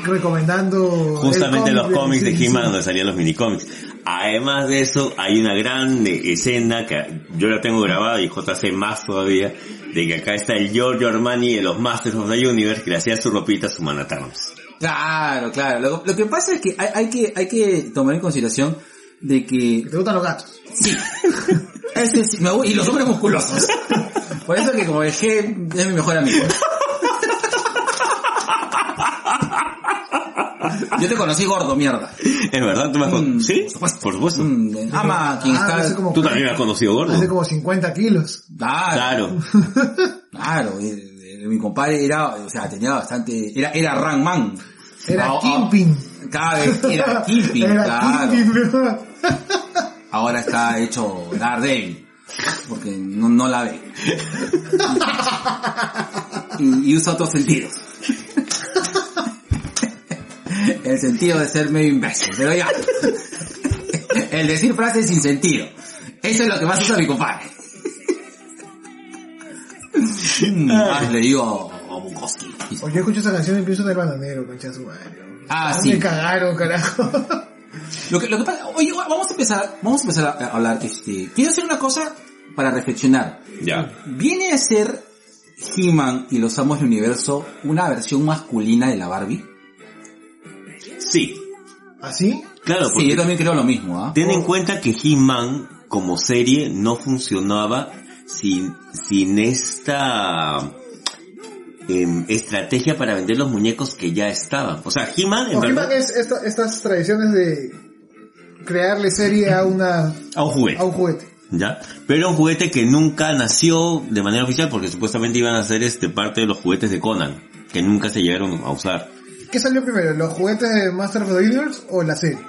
recomendando Justamente los cómic, cómics de He-Man donde salían los minicómics. Además de eso, hay una gran escena que yo la tengo grabada y JC más todavía, de que acá está el Giorgio Armani de los Masters of the Universe que le hacía su ropita a su Manatams. Claro, claro. Lo, lo que pasa es que hay, hay que hay que tomar en consideración de que ¿Te gustan los gatos? sí. <laughs> Ese sí, me y los hombres musculosos. <laughs> Por eso que como dejé es mi mejor amigo. Yo te conocí gordo, mierda. ¿Es verdad? ¿Tú me has con- Mm, ¿Sí? por supuesto. Mm, ama a quien Ah, está... como- Tú también me has conocido gordo. Hace como 50 kilos. Claro, Claro. <laughs> claro. Mi compadre era, o sea, tenía bastante... Era, era Ran Man. Era ah, Kimping. Cada vez era <laughs> Kimping, Era claro. Kimping, Ahora está hecho Daredevil. Porque no, no la ve. <laughs> Y, y usa otros sentidos. El sentido de ser medio imbécil, pero ya. El decir frases sin sentido. Eso es lo que más usa mi compadre. Mm, Más le digo a Bukowski. Oye, yo escucho esa canción y en el bananero, concha su madre. Ah, Me sí. cagaron, carajo. Lo que, lo que pasa, oye, vamos a empezar, vamos a empezar a, a hablar, este, quiero hacer una cosa para reflexionar. Ya. ¿Viene a ser He-Man y los Amos del Universo una versión masculina de la Barbie? Sí. ¿Así? Claro, Sí, porque yo también creo lo mismo, ¿ah? ten en cuenta que He-Man como serie no funcionaba sin, sin esta em, estrategia para vender los muñecos que ya estaban. O sea, He-Man en No, verdad He-Man es esta- estas tradiciones de crearle serie a una a un juguete. a un juguete. ¿Ya? Pero era un juguete que nunca nació de manera oficial porque supuestamente iban a ser este parte de los juguetes de Conan, que nunca se llegaron a usar. ¿Qué salió primero? ¿Los juguetes de Master of the Universe o la serie?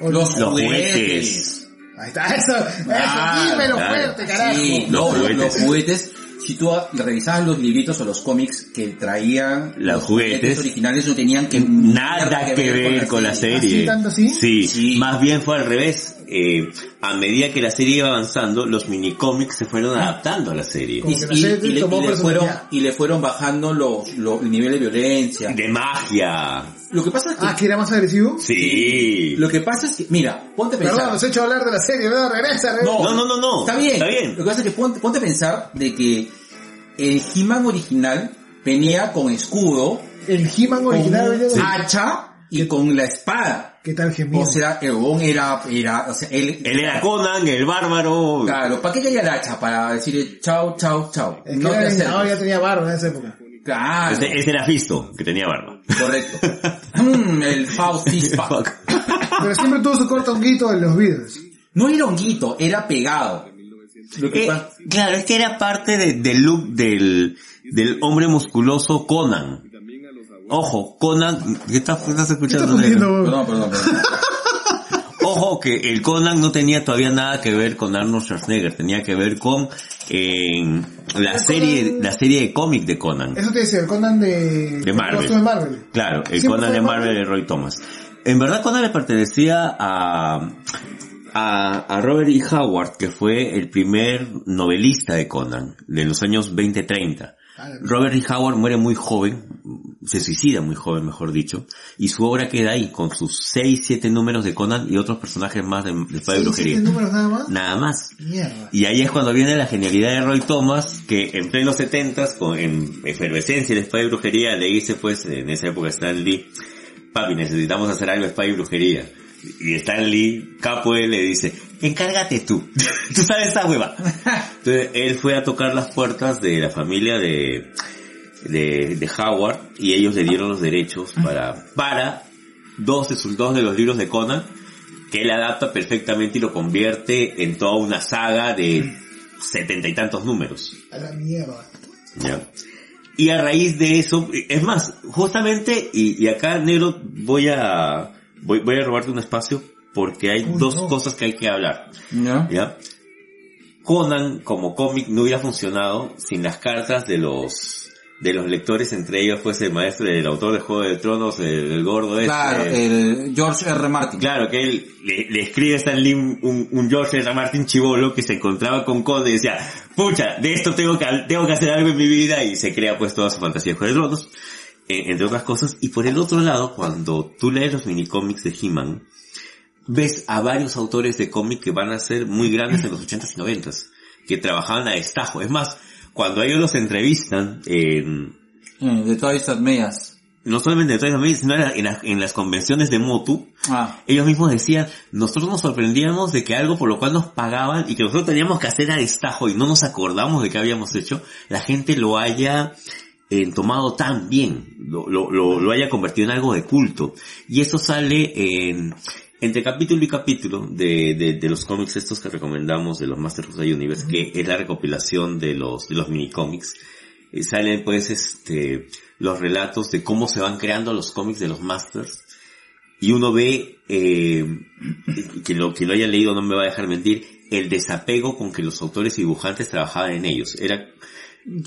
O Los, Los juguetes. juguetes. Ahí está, eso, eso, Claro, dímelo claro. fuerte, carajo. Sí, Los los, juguetes. los juguetes. Si tú revisabas los libritos o los cómics que traían Los juguetes. originales no tenían que Nada que ver con la serie. ¿Así, tanto así? Sí, Sí. más bien fue al revés. Eh, a medida que la serie iba avanzando, los minicómics se fueron adaptando a la serie. Y, que la y- serie y le, tomó y le fueron, personalidad. y le fueron bajando los, los, el nivel de violencia. De magia. Lo que pasa es que Ah, que era más agresivo. Sí. Lo que pasa es que, mira, ponte a pensar. Perdón, los he hecho hablar de la serie, no, regresa, regresa. No, no, no, no. Está bien. Está bien. Lo que pasa es que ponte, ponte a pensar de que el He-Man original venía con escudo, El He-Man original con venía de- hacha y con la espada. ¿Qué tal gemido? O sea, el huevón era, era, o sea, él, Él era Conan, el bárbaro. claro, ¿para qué quería el hacha? Para decirle chao, chao, chao. que no te era acerques. leñador, ya tenía barba en esa época. Claro, Ese, ese era Fisto, que tenía barba. correcto. <laughs> Mm, el Faustispa. <laughs> Pero siempre tuvo su corto honguito en los vídeos. No era honguito, era pegado. Lo que Eh, pasa- claro, es que era parte de- del look del, del hombre musculoso Conan. Ojo, Conan, ¿qué estás, qué estás ¿Qué escuchando? estás poniendo, Perdón, perdón, perdón. <laughs> Ojo que el Conan no tenía todavía nada que ver con Arnold Schwarzenegger, tenía que ver con eh, la serie, Conan- la serie de cómic de Conan. Eso te decía, el Conan de... De Marvel. de Marvel. Claro, el ¿Siempre Conan de de Marvel Marvel? de Roy Thomas. En verdad Conan le pertenecía a, a, a Robert E. Howard, que fue el primer novelista de Conan, de los años 20-30. Robert E. Howard muere muy joven, se suicida muy joven, mejor dicho, y su obra queda ahí, con sus 6, 7 números de Conan y otros personajes más de, de ¿Seis, Brujería. siete números nada más? Nada más. Mierda. Y ahí es cuando viene la genialidad de Roy Thomas, que en plenos setentas, con en efervescencia de espada y brujería, le dice pues, en esa época Stan Lee, papi, necesitamos hacer algo de espada y brujería. Y Stan Lee, capo él, le dice, encárgate tú, <laughs> tú sabes esa hueva. Entonces él fue a tocar las puertas de la familia de, de, de Howard, y ellos le dieron los derechos para, para dos de sus dos de los libros de Conan, que él adapta perfectamente y lo convierte en toda una saga de setenta y tantos números. A la mierda. ¿ya? Y a raíz de eso, es más, justamente, y, y acá negro voy a, voy, voy a robarte un espacio porque hay Uy, dos no. cosas que hay que hablar. ¿Ya? ¿ya? Conan como cómic no hubiera funcionado sin las cartas de los de los lectores, entre ellos pues el maestro, el autor de Juego de Tronos, el, el gordo este. Claro, el George R. Martin. Claro, que él le, le escribe a Stan Lee un, George R. R. Martin chivolo que se encontraba con Conan y decía, pucha, de esto tengo que, tengo que hacer algo en mi vida y se crea pues toda su fantasía de Juego de Tronos, entre otras cosas. Y por el otro lado, cuando tú lees los minicómics de He-Man, ves a varios autores de cómic que van a ser muy grandes en los 80s y 90s, que trabajaban a destajo. Es más, cuando ellos los entrevistan en, Mm, de todas estas medias. no solamente en todas las medidas, sino en, la- en las- en las convenciones de Motu, Ah, ellos mismos decían, nosotros nos sorprendíamos de que algo por lo cual nos pagaban y que nosotros teníamos que hacer a destajo y no nos acordamos de que habíamos hecho, la gente lo haya eh, tomado tan bien, lo, lo, lo, lo haya convertido en algo de culto. Y eso sale en, entre capítulo y capítulo de, de, los cómics estos que recomendamos de los Masters of the Universe, que es la recopilación de los, de los minicómics. Eh, salen pues este, los relatos de cómo se van creando los cómics de los Masters y uno ve, eh, que lo que lo haya leído no me va a dejar mentir, el desapego con que los autores y dibujantes trabajaban en ellos. Era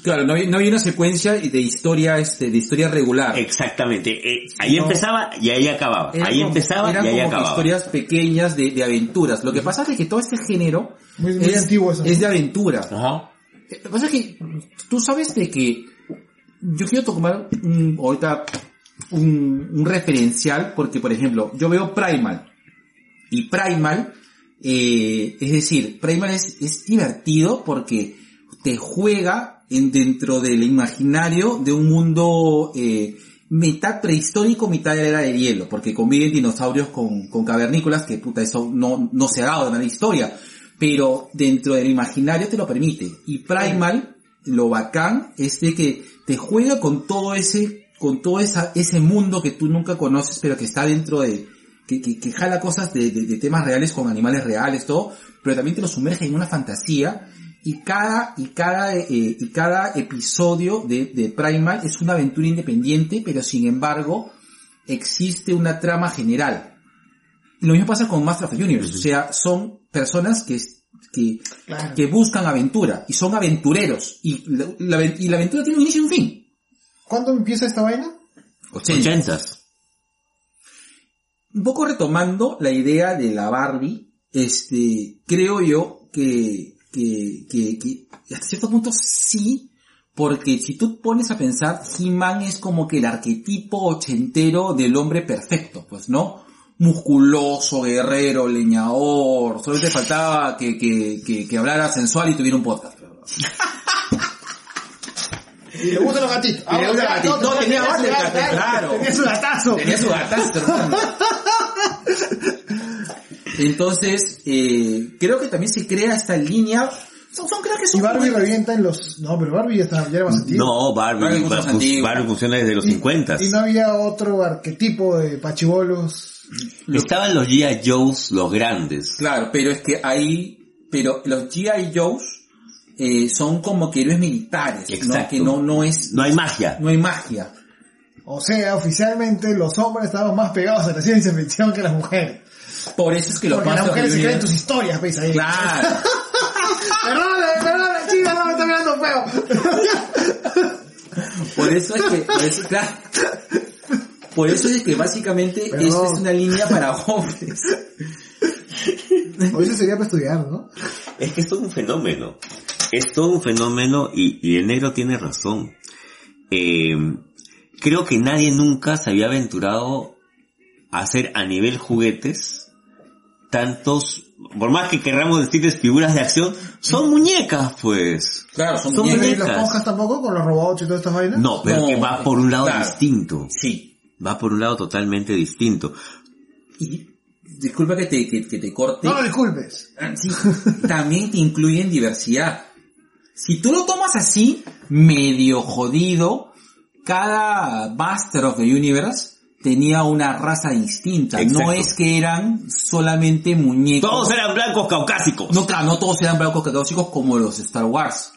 claro, no había, no había una secuencia de historia, este, de historia regular. exactamente, eh, ahí No. empezaba y ahí acababa. Eran ahí como- empezaba eran y ahí como acababa. historias pequeñas de, de aventuras. Lo que pasa es que todo este género Muy, muy es, antiguo eso. es de aventura. Ajá. Lo que pasa es que tú sabes de que yo quiero tomar un- ahorita un, un referencial porque, por ejemplo, yo veo Primal y Primal, eh, es decir, Primal es, es divertido porque te juega en, dentro del imaginario de un mundo eh, mitad prehistórico, mitad era de hielo, porque conviven dinosaurios con, con cavernícolas, que puta, eso no, no se ha dado en la historia, pero dentro del imaginario te lo permite. Y Primal, lo bacán es de que te juega con todo ese, con todo esa, ese mundo que tú nunca conoces, pero que está dentro de, que, que, que jala cosas de, de- de temas reales con animales reales, todo, pero también te lo sumerge en una fantasía y cada, y cada, eh, y cada episodio de, de Primal es una aventura independiente, pero sin embargo existe una trama general. Y lo mismo pasa con Master of the Universe, o sea, son personas que, que, Claro. que buscan aventura y son aventureros y la, la- y la aventura tiene un inicio y un fin. ¿Cuándo empieza esta vaina? Ochentas. un poco retomando la idea de la Barbie, este, creo yo que, que, que, que hasta cierto punto sí, porque si tú pones a pensar, He-Man es como que el arquetipo ochentero del hombre perfecto, pues, ¿no? Musculoso, guerrero, leñador, solo te faltaba que, que, que, que hablara sensual y tuviera un podcast. Y le gustan los gatitos. Y le gustan los gatitos. No, tenía su base, gata, claro. Tenía su gatazo. Tenía su gatazo. Entonces, eh, creo que también se crea esta línea. Son, son creo que son Y Barbie como- revienta en los... No, pero Barbie ya, está, ya era más antiguo. No, Barbie Barbie, funciona Barbie, antiguo. Barbie funciona desde los Y- 50. Y no había otro arquetipo de pachibolos. Estaban los G.I. Joes, los grandes. Claro, pero es que ahí, pero los G.I. Joes eh, son como que héroes militares, ¿no? Exacto. Que no, no es, No hay magia. no hay magia. O sea, oficialmente los hombres estaban más pegados a la ciencia ficción que las mujeres. Por eso es que los Porque las mujeres se creen tus historias, ¿ves? Ahí. Claro. <laughs> Perdóname, perdóname, chica, no me está mirando feo. <laughs> Por eso es que, por eso, claro. Por eso es que básicamente Perdón. esta es una línea para hombres. O eso sería para estudiar, ¿no? Es que es todo un fenómeno. Es todo un fenómeno y, y el negro tiene razón. Eh, creo que nadie nunca se había aventurado a hacer a nivel juguetes tantos, por más que querramos decirles figuras de acción, son muñecas pues. Claro, son Son ¿Y muñecas. los muñecas. ponjas tampoco con los robots y todas estas vainas? No, pero No, que va por un lado claro. distinto. Sí. Va por un lado totalmente distinto. Y disculpa que te, que, que te corte. No lo disculpes. Sí, también te incluyen diversidad. Si tú lo tomas así, medio jodido, cada Master of the Universe tenía una raza distinta. No es que eran solamente muñecos. Todos eran blancos caucásicos. No, claro, no todos eran blancos católicos como los Star Wars.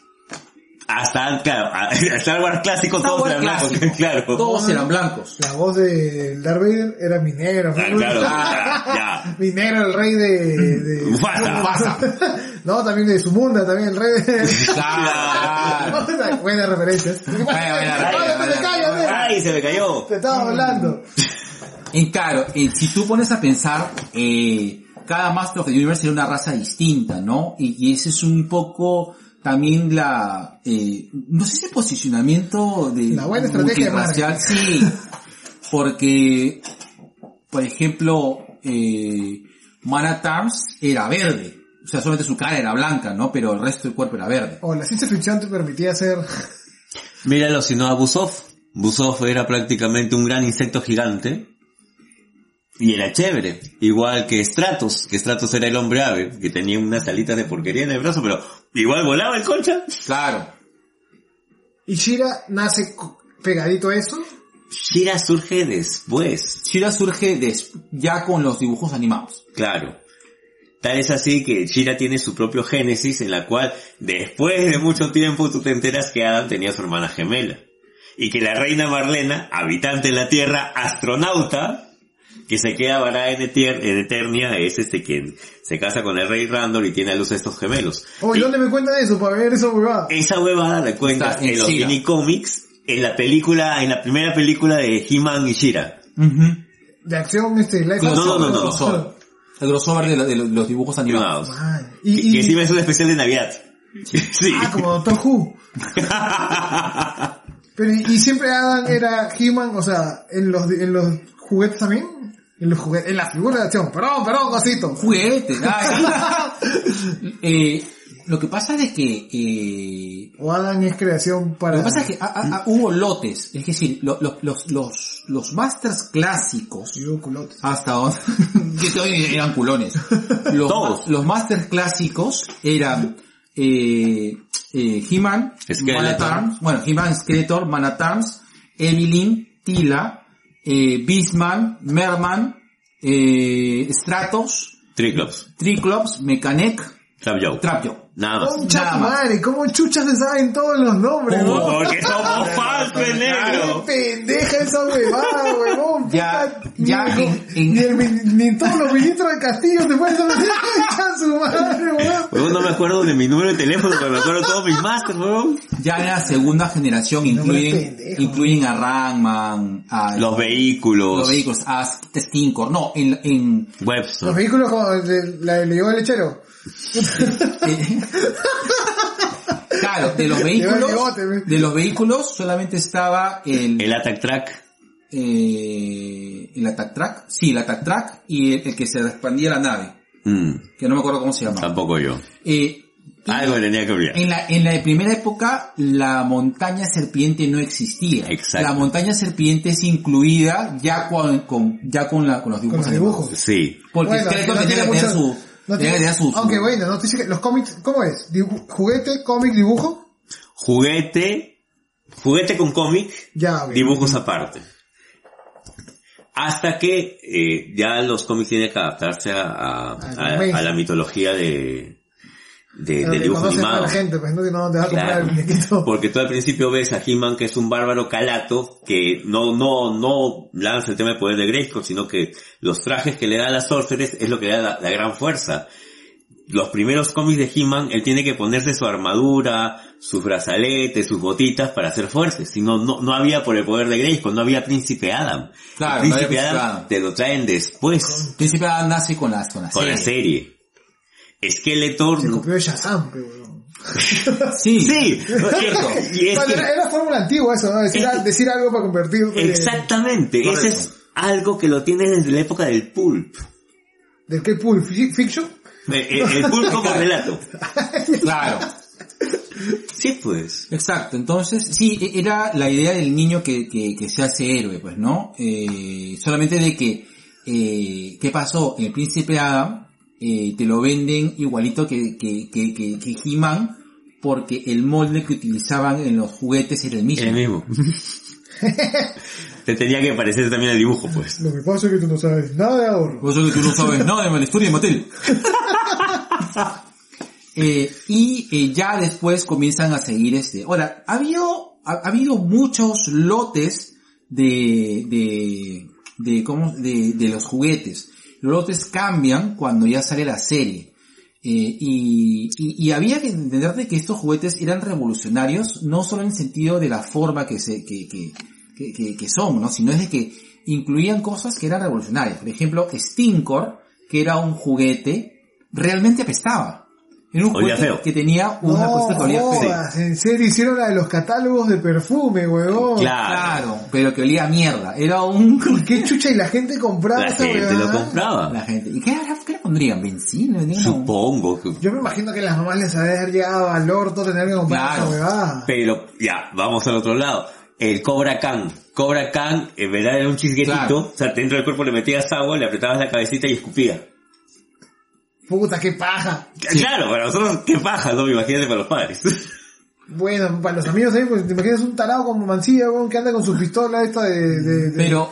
Hasta, claro, <laughs> Star Wars clásico Star todos Wars eran blancos, <laughs> claro. Todos eran blancos. La voz de Darth Vader era mi negro. Ah, claro, ya, ya. <laughs> Mi negro, el rey de... de... Mufasa. no, también de Sumunda, también el rey de... Claro. Buenas referencias. Ay, Ay, se me cayó. Te estaba hablando. Y claro, eh, si tú pones a pensar, eh, cada Master of the Universe era una raza distinta, ¿no? Y, y ese es un poco también la, eh, no sé si el posicionamiento de La buena estrategia de multirracial, sí, porque, por ejemplo, eh, Man at Arms era verde. O sea, solamente su cara era blanca, ¿no? Pero el resto del cuerpo era verde. O la ciencia ficción te permitía hacer... Míralo si no a Busov. Era prácticamente un gran insecto gigante. Y era chévere. Igual que Stratos, que Stratos era el hombre ave, que tenía unas alitas de porquería en el brazo, pero igual volaba el concha. Claro. Y Shira nace pegadito a eso. Shira surge después. Shira surge des- ya con los dibujos animados. Claro. Tal es así que Shira tiene su propio génesis en la cual después de mucho tiempo tú te enteras que Adam tenía su hermana gemela. Y que la reina Marlena, habitante de la Tierra, astronauta, que se queda varada en, Eter- en Eternia, es este quien se casa con el rey Randor y tiene a luz estos gemelos. Oh, ¿y Y dónde me cuentan eso para ver esa huevada? esa huevada la cuentas en en los mini cómics, en la película, en la primera película de He-Man y Shira. De acción, este, live No, action. no, no, no, crossover. El crossover de, de lo- de los dibujos animados. Man. Que, Y, que y, encima es un especial de Navidad. Sí. ah, como Doctor Who. <laughs> Pero, y, y siempre Adam era He-Man, o sea, en los, en los juguetes también. En los juguetes, en la figura de acción. Perdón, perdón, cosito. Juguete. <laughs> ay. Eh, lo que pasa es que... eh, O Adam es creación para... Lo que pasa es que ah, hubo lotes, es decir, lo- lo- los, los, los masters clásicos, Digo, culotes. hasta donde, <laughs> que todavía eran culones, los, Todos. los masters clásicos eran eh, eh, He-Man, bueno, He-Man, Skeletor, Man at Arms, Evelyn, Tila, eh, Beastman, Merman, eh, Stratos, Triclops. Triclops, Mechanic, Trap Joe. Nada más. Concha Nada tu más. madre, ¿cómo chuchas se saben todos los nombres, Como weón? Porque somos <laughs> fans, Qué negro. pendeja esa huevada, huevón. Ya- Puta, ya ni, en- en- ni, el ni todos los ministros del castillo te pueden saber <laughs> concha su madre, weón. Huevón, no me acuerdo de mi número de teléfono, pero me acuerdo de todos mis masters, huevón. Ya en la segunda generación incluyen, pendejo. incluyen a Rangman, a Los vehículos. los vehículos, a Stinkor, no, en, en Los Webster. vehículos como de- le llegó el lechero. <laughs> eh, claro, de los vehículos, de los vehículos solamente estaba el, El Attack Track. eh, el Attack Track, sí, el Attack Track y el, el que se expandía la nave, Mm, que no me acuerdo cómo se llama. tampoco yo. Eh, Algo tenía que olvidar. En la, en la primera época, la montaña serpiente no existía. Exacto. La montaña serpiente es incluida ya con, con- ya con, la, con los Con dibujos. los dibujos. Sí. Porque Bueno, Skeletor tenía que tener su, no tenía tiene- tener su, su- Aunque bueno, no te dice que los cómics, ¿cómo es? Dibu- juguete, cómic, dibujo. Juguete. Juguete con cómic. Ya, ok. Dibujos aparte. Hasta que eh, ya los cómics tienen que adaptarse a, a, a- a la mitología de, de, del que dibujo animado. la gente, pues no que no te va a comprar Claro. el muñequito. <laughs> Porque tú al principio ves a He-Man que es un bárbaro calato que no, no, no lanza el tema de poder de Grayskull, sino que los trajes que le da a las Sorceress es lo que le da la, la gran fuerza. Los primeros cómics de He-Man, él tiene que ponerse su armadura, sus brazaletes, sus botitas para ser fuerte. Si no, no, no había por el poder de Grayskull, no había Príncipe Adam. Claro, el no Príncipe Príncipe Adam Adam. te lo traen después, Príncipe Adam nace con la, con la con la serie. Skeletor... Se copió de Shazam, pero. <laughs> Sí. <laughs> Sí, Cierto. y es Bueno, que- era, era fórmula antigua eso, ¿no? Decir, Es- decir algo para convertirte. Exactamente, Correcto. ese es algo que lo tienes desde la época del pulp. ¿Del qué Pulp Fiction? Eh, eh, El, pulp como <laughs> relato. Claro. Sí, pues. Exacto, entonces sí, e- era la idea del niño que, que, que se hace héroe, pues, ¿no? Eh, solamente de que, eh, ¿qué pasó? El príncipe Adam eh, te lo venden igualito que, que, que, que, que He-Man, porque el molde que utilizaban en los juguetes era el mismo. El mismo. <laughs> Te tenía que parecer también el dibujo, pues. Lo que pasa es que tú no sabes nada de ahorro. Por eso que tú no sabes nada de la historia de Mattel. <laughs> Eh, y eh, ya después comienzan a seguir este. Ahora, ha habido, ha, ha habido muchos lotes de, de, de, ¿cómo? De, de los juguetes. Los lotes cambian cuando ya sale la serie. Eh, y, había que entender de que estos juguetes eran revolucionarios, no solo en el sentido de la forma que se, que, son, ¿no? Sino de que incluían cosas que eran revolucionarias. Por ejemplo, Stinkor, que era un juguete, realmente apestaba. Era un Olía juguete feo. que tenía una no, cosa que olía feo. en serio hicieron la de los catálogos de perfume, huevón. Claro. Claro, pero que olía a mierda. Era un... <laughs> ¿Qué chucha y la gente compraba La esa gente lo compraba. La gente. ¿Y qué era, qué era pondrían? ¿Benzina? ¿Vendrían una- Supongo que... Yo me imagino que las mamás les haber llegado al orto tener que comprar Claro. esa huevada. Pero, ya, vamos al otro lado. El Cobra Khan. Cobra Khan, en verdad era un chisguetito. Claro. O sea, dentro del cuerpo le metías agua, le apretabas la cabecita y escupía. Puta, qué paja. Claro, para nosotros, qué paja, ¿no? Imagínate para los padres. Bueno, para los amigos ahí, pues te imaginas un tarado como Mancilla, weón, que anda con su pistola esta de, de, de, Pero,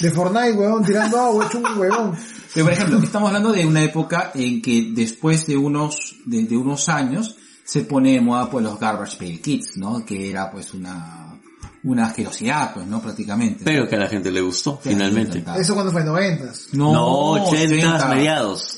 de Fortnite, weón, tirando agua, hecho un huevón. pero por ejemplo, estamos hablando de una época en que después de unos, de, de unos años, se pone de moda pues los Garbage Pail Kids, ¿no? Que era pues una, una asquerosidad, pues, ¿no? Prácticamente. Pero que a la gente le gustó, finalmente. Eso cuando fue noventas. No, No, 80, 80. mediados.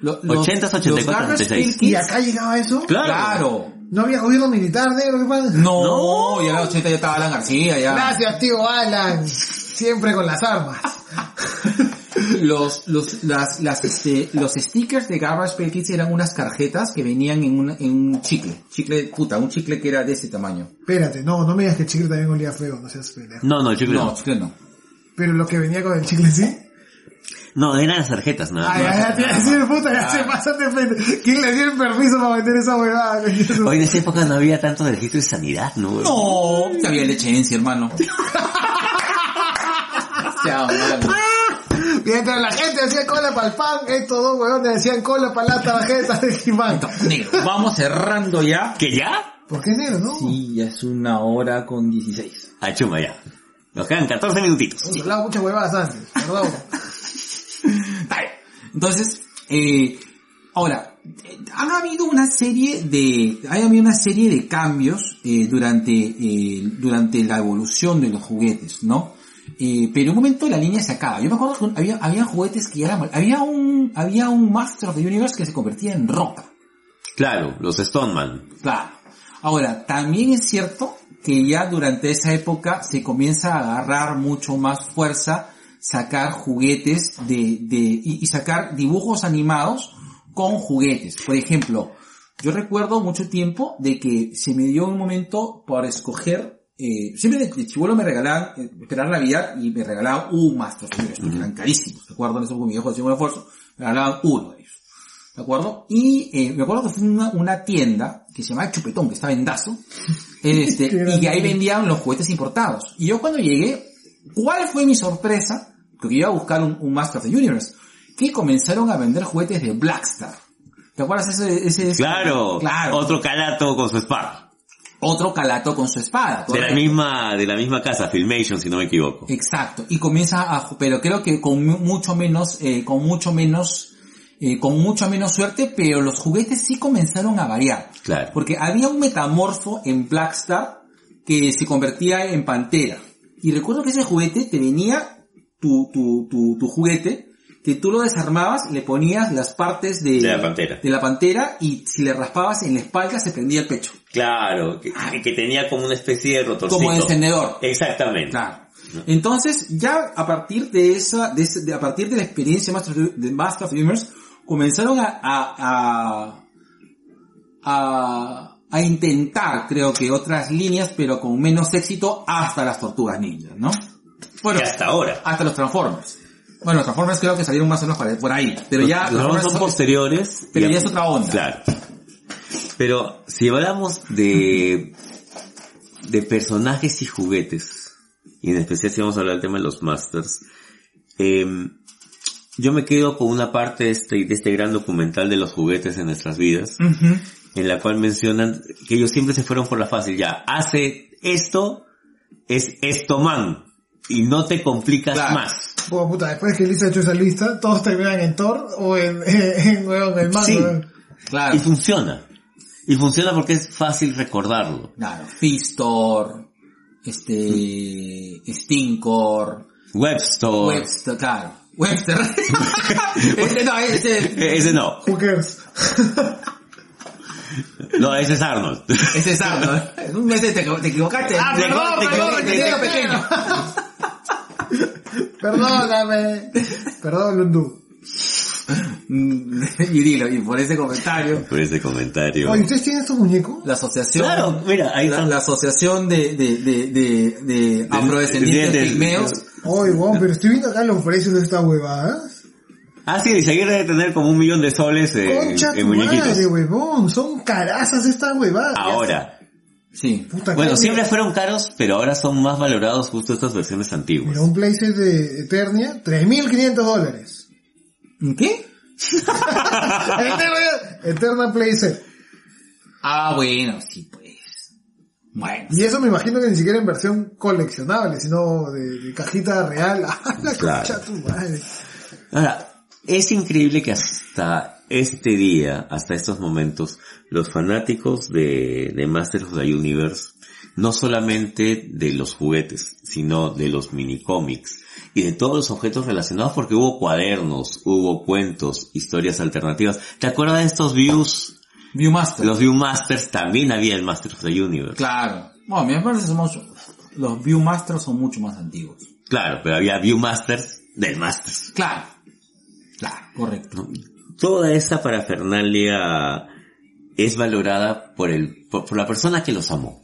Lo- los- 80, 84, los Garbage 86. Pail ¿Y acá llegaba eso? Claro. Claro. ¿No había gobierno militar negro? ¿Qué pasa? No, No. ya en los 80 ya estaba Alan García, ya. Gracias, tío Alan. Siempre con las armas. <laughs> los, los, las, las, este, los stickers de Garbage Pail Kids eran unas tarjetas que venían en un, en un chicle. Chicle, puta, un chicle que era de ese tamaño. Espérate, no, no me digas que el chicle también olía feo, no seas pendejo. No, no, chicle No, no. chicle no. Pero lo que venía con el chicle sí. No, eran las tarjetas, nada Ay, más. ay, ay, te iba a decir, puta, ya se pasan de pendejo. ¿Quién le dio el permiso para meter esa huevada? <laughs> Hoy en esa época no había tanto registro de sanidad, ¿no? No, que había lechencia, hermano. <laughs> Ya, mano. Mientras la gente hacía cola para el pan, estos dos huevones hacían cola para las tarjetas de Jimán. Negro, vamos cerrando ya. ¿Que ya? ¿Por qué negro, no? Sí, ya es una hora con 16. Ah, chuma, ya. Nos quedan 14 minutitos. Hemos hablado muchas huevadas antes, perdón. <laughs> Entonces, eh, ahora, eh, ha habido una serie de, ha habido una serie de cambios eh, durante, eh, durante la evolución de los juguetes, ¿no? Eh, pero en un momento la línea se acaba. Yo me acuerdo que había, había juguetes que ya eran, había un, había un Master of the Universe que se convertía en roca. Claro, los Stoneman. Claro. Ahora, también es cierto que ya durante esa época se comienza a agarrar mucho más fuerza sacar juguetes de, de, y, y sacar dibujos animados con juguetes. Por ejemplo, yo recuerdo mucho tiempo de que se me dio un momento por escoger, eh, siempre de, chivolo me regalaban, eh, esperar Navidad y me regalaban un Master Universe, porque eran carísimos. Recuerdo en ese mi viejo hacía un esfuerzo, me regalaban uno de ellos. ¿De acuerdo? Y eh, me acuerdo que fue una, una tienda que se llamaba Chupetón, que estaba en Dazo, <laughs> este, y que ahí vendían los juguetes importados. Y yo cuando llegué, ¿cuál fue mi sorpresa? Porque iba a buscar un, un Master of the Universe. Que comenzaron a vender juguetes de Blackstar. ¿Te acuerdas ese, ese, ese- Claro, Claro. otro calato con su espada. Otro calato con su espada. De la misma, de la misma casa, Filmation, si no me equivoco. Exacto. Y comienza a, pero creo que con mu- mucho menos, eh, con mucho menos, eh, con mucho menos suerte, pero los juguetes sí comenzaron a variar. Claro. Porque había un metamorfo en Blackstar que se convertía en pantera. Y recuerdo que ese juguete te venía tu, tu, tu, tu juguete, que tú lo desarmabas, le ponías las partes de, De la pantera. de la pantera y si le raspabas en la espalda se prendía el pecho. Claro, que, que tenía como una especie de rotorcito. Como encendedor. Exactamente. Claro. Entonces, ya a partir de esa, de, a partir de la experiencia de Master of Universe, comenzaron a, a, a, a, a intentar, creo que otras líneas, pero con menos éxito, hasta las tortugas ninjas, ¿no? Bueno, hasta ahora. hasta los Transformers. Bueno, los Transformers creo que salieron más o menos por ahí, pero ya Los son posteriores. pero ya es otra onda. Claro. Pero si hablamos de, de personajes y juguetes, y en especial si vamos a hablar del tema de los Masters, em, yo me quedo con una parte de este, de este gran documental de los juguetes en nuestras vidas. En la cual mencionan que ellos siempre se fueron por la fácil, ya, hace esto, es esto man, y no te complicas Claro. más. Bueno, puta, después que Lisa ha hecho esa lista, todos terminan en Thor o en, <laughs> en, weón, el manga. Sí. Claro. Y funciona. Y funciona porque es fácil recordarlo. Claro. Fistor, este, Stinkor, Webstore. Webster, claro. Webster. <laughs> este no, ese, <laughs> Ese no. Who cares? <laughs> No, ese es Arnold. ese es Arnold. Un mes te, te equivocaste. Ah, Te perdón, te perdón, te pequeño. pequeño. <laughs> Perdóname. Perdón, Lundu. Mm, <laughs> y dilo, y por ese comentario, Por ese comentario. Oye, ¿ustedes tienen estos muñecos? la asociación, Claro, mira, ahí la, la asociación de, de, de, de, de afrodescendientes de- de- pigmeos, Oye, weón, pero estoy viendo acá los precios de estas huevadas. Ah, sí, Izaguirre debe tener como un millón de soles eh, Concha en tu muñequitos. madre, huevón. Son carazas estas huevadas. Ahora, Sí. Puta, bueno, siempre fueron caros, pero ahora son más valorados justo estas versiones antiguas. Mira, un playset de Eternia, 3.500 dólares. ¿Qué? <laughs> Eternia, Eterna playset. Ah, bueno, sí, pues. Bueno. Y eso me imagino que ni siquiera en versión coleccionable, sino de, de cajita real. <laughs> ¡Ah, la Claro. concha tu madre! Ahora, es increíble que hasta este día, hasta estos momentos, los fanáticos de, de Masters of the Universe, no solamente de los juguetes, sino de los minicómics y de todos los objetos relacionados porque hubo cuadernos, hubo cuentos, historias alternativas. ¿Te acuerdas de estos views? Viewmaster. Los Viewmasters también había el Masters of the Universe. Claro. Bueno, me parece que somos, los Viewmasters son mucho más antiguos. Claro, pero había Viewmasters del Masters. Claro. Claro, correcto. toda esa parafernalia es valorada por el por, por la persona que los amó.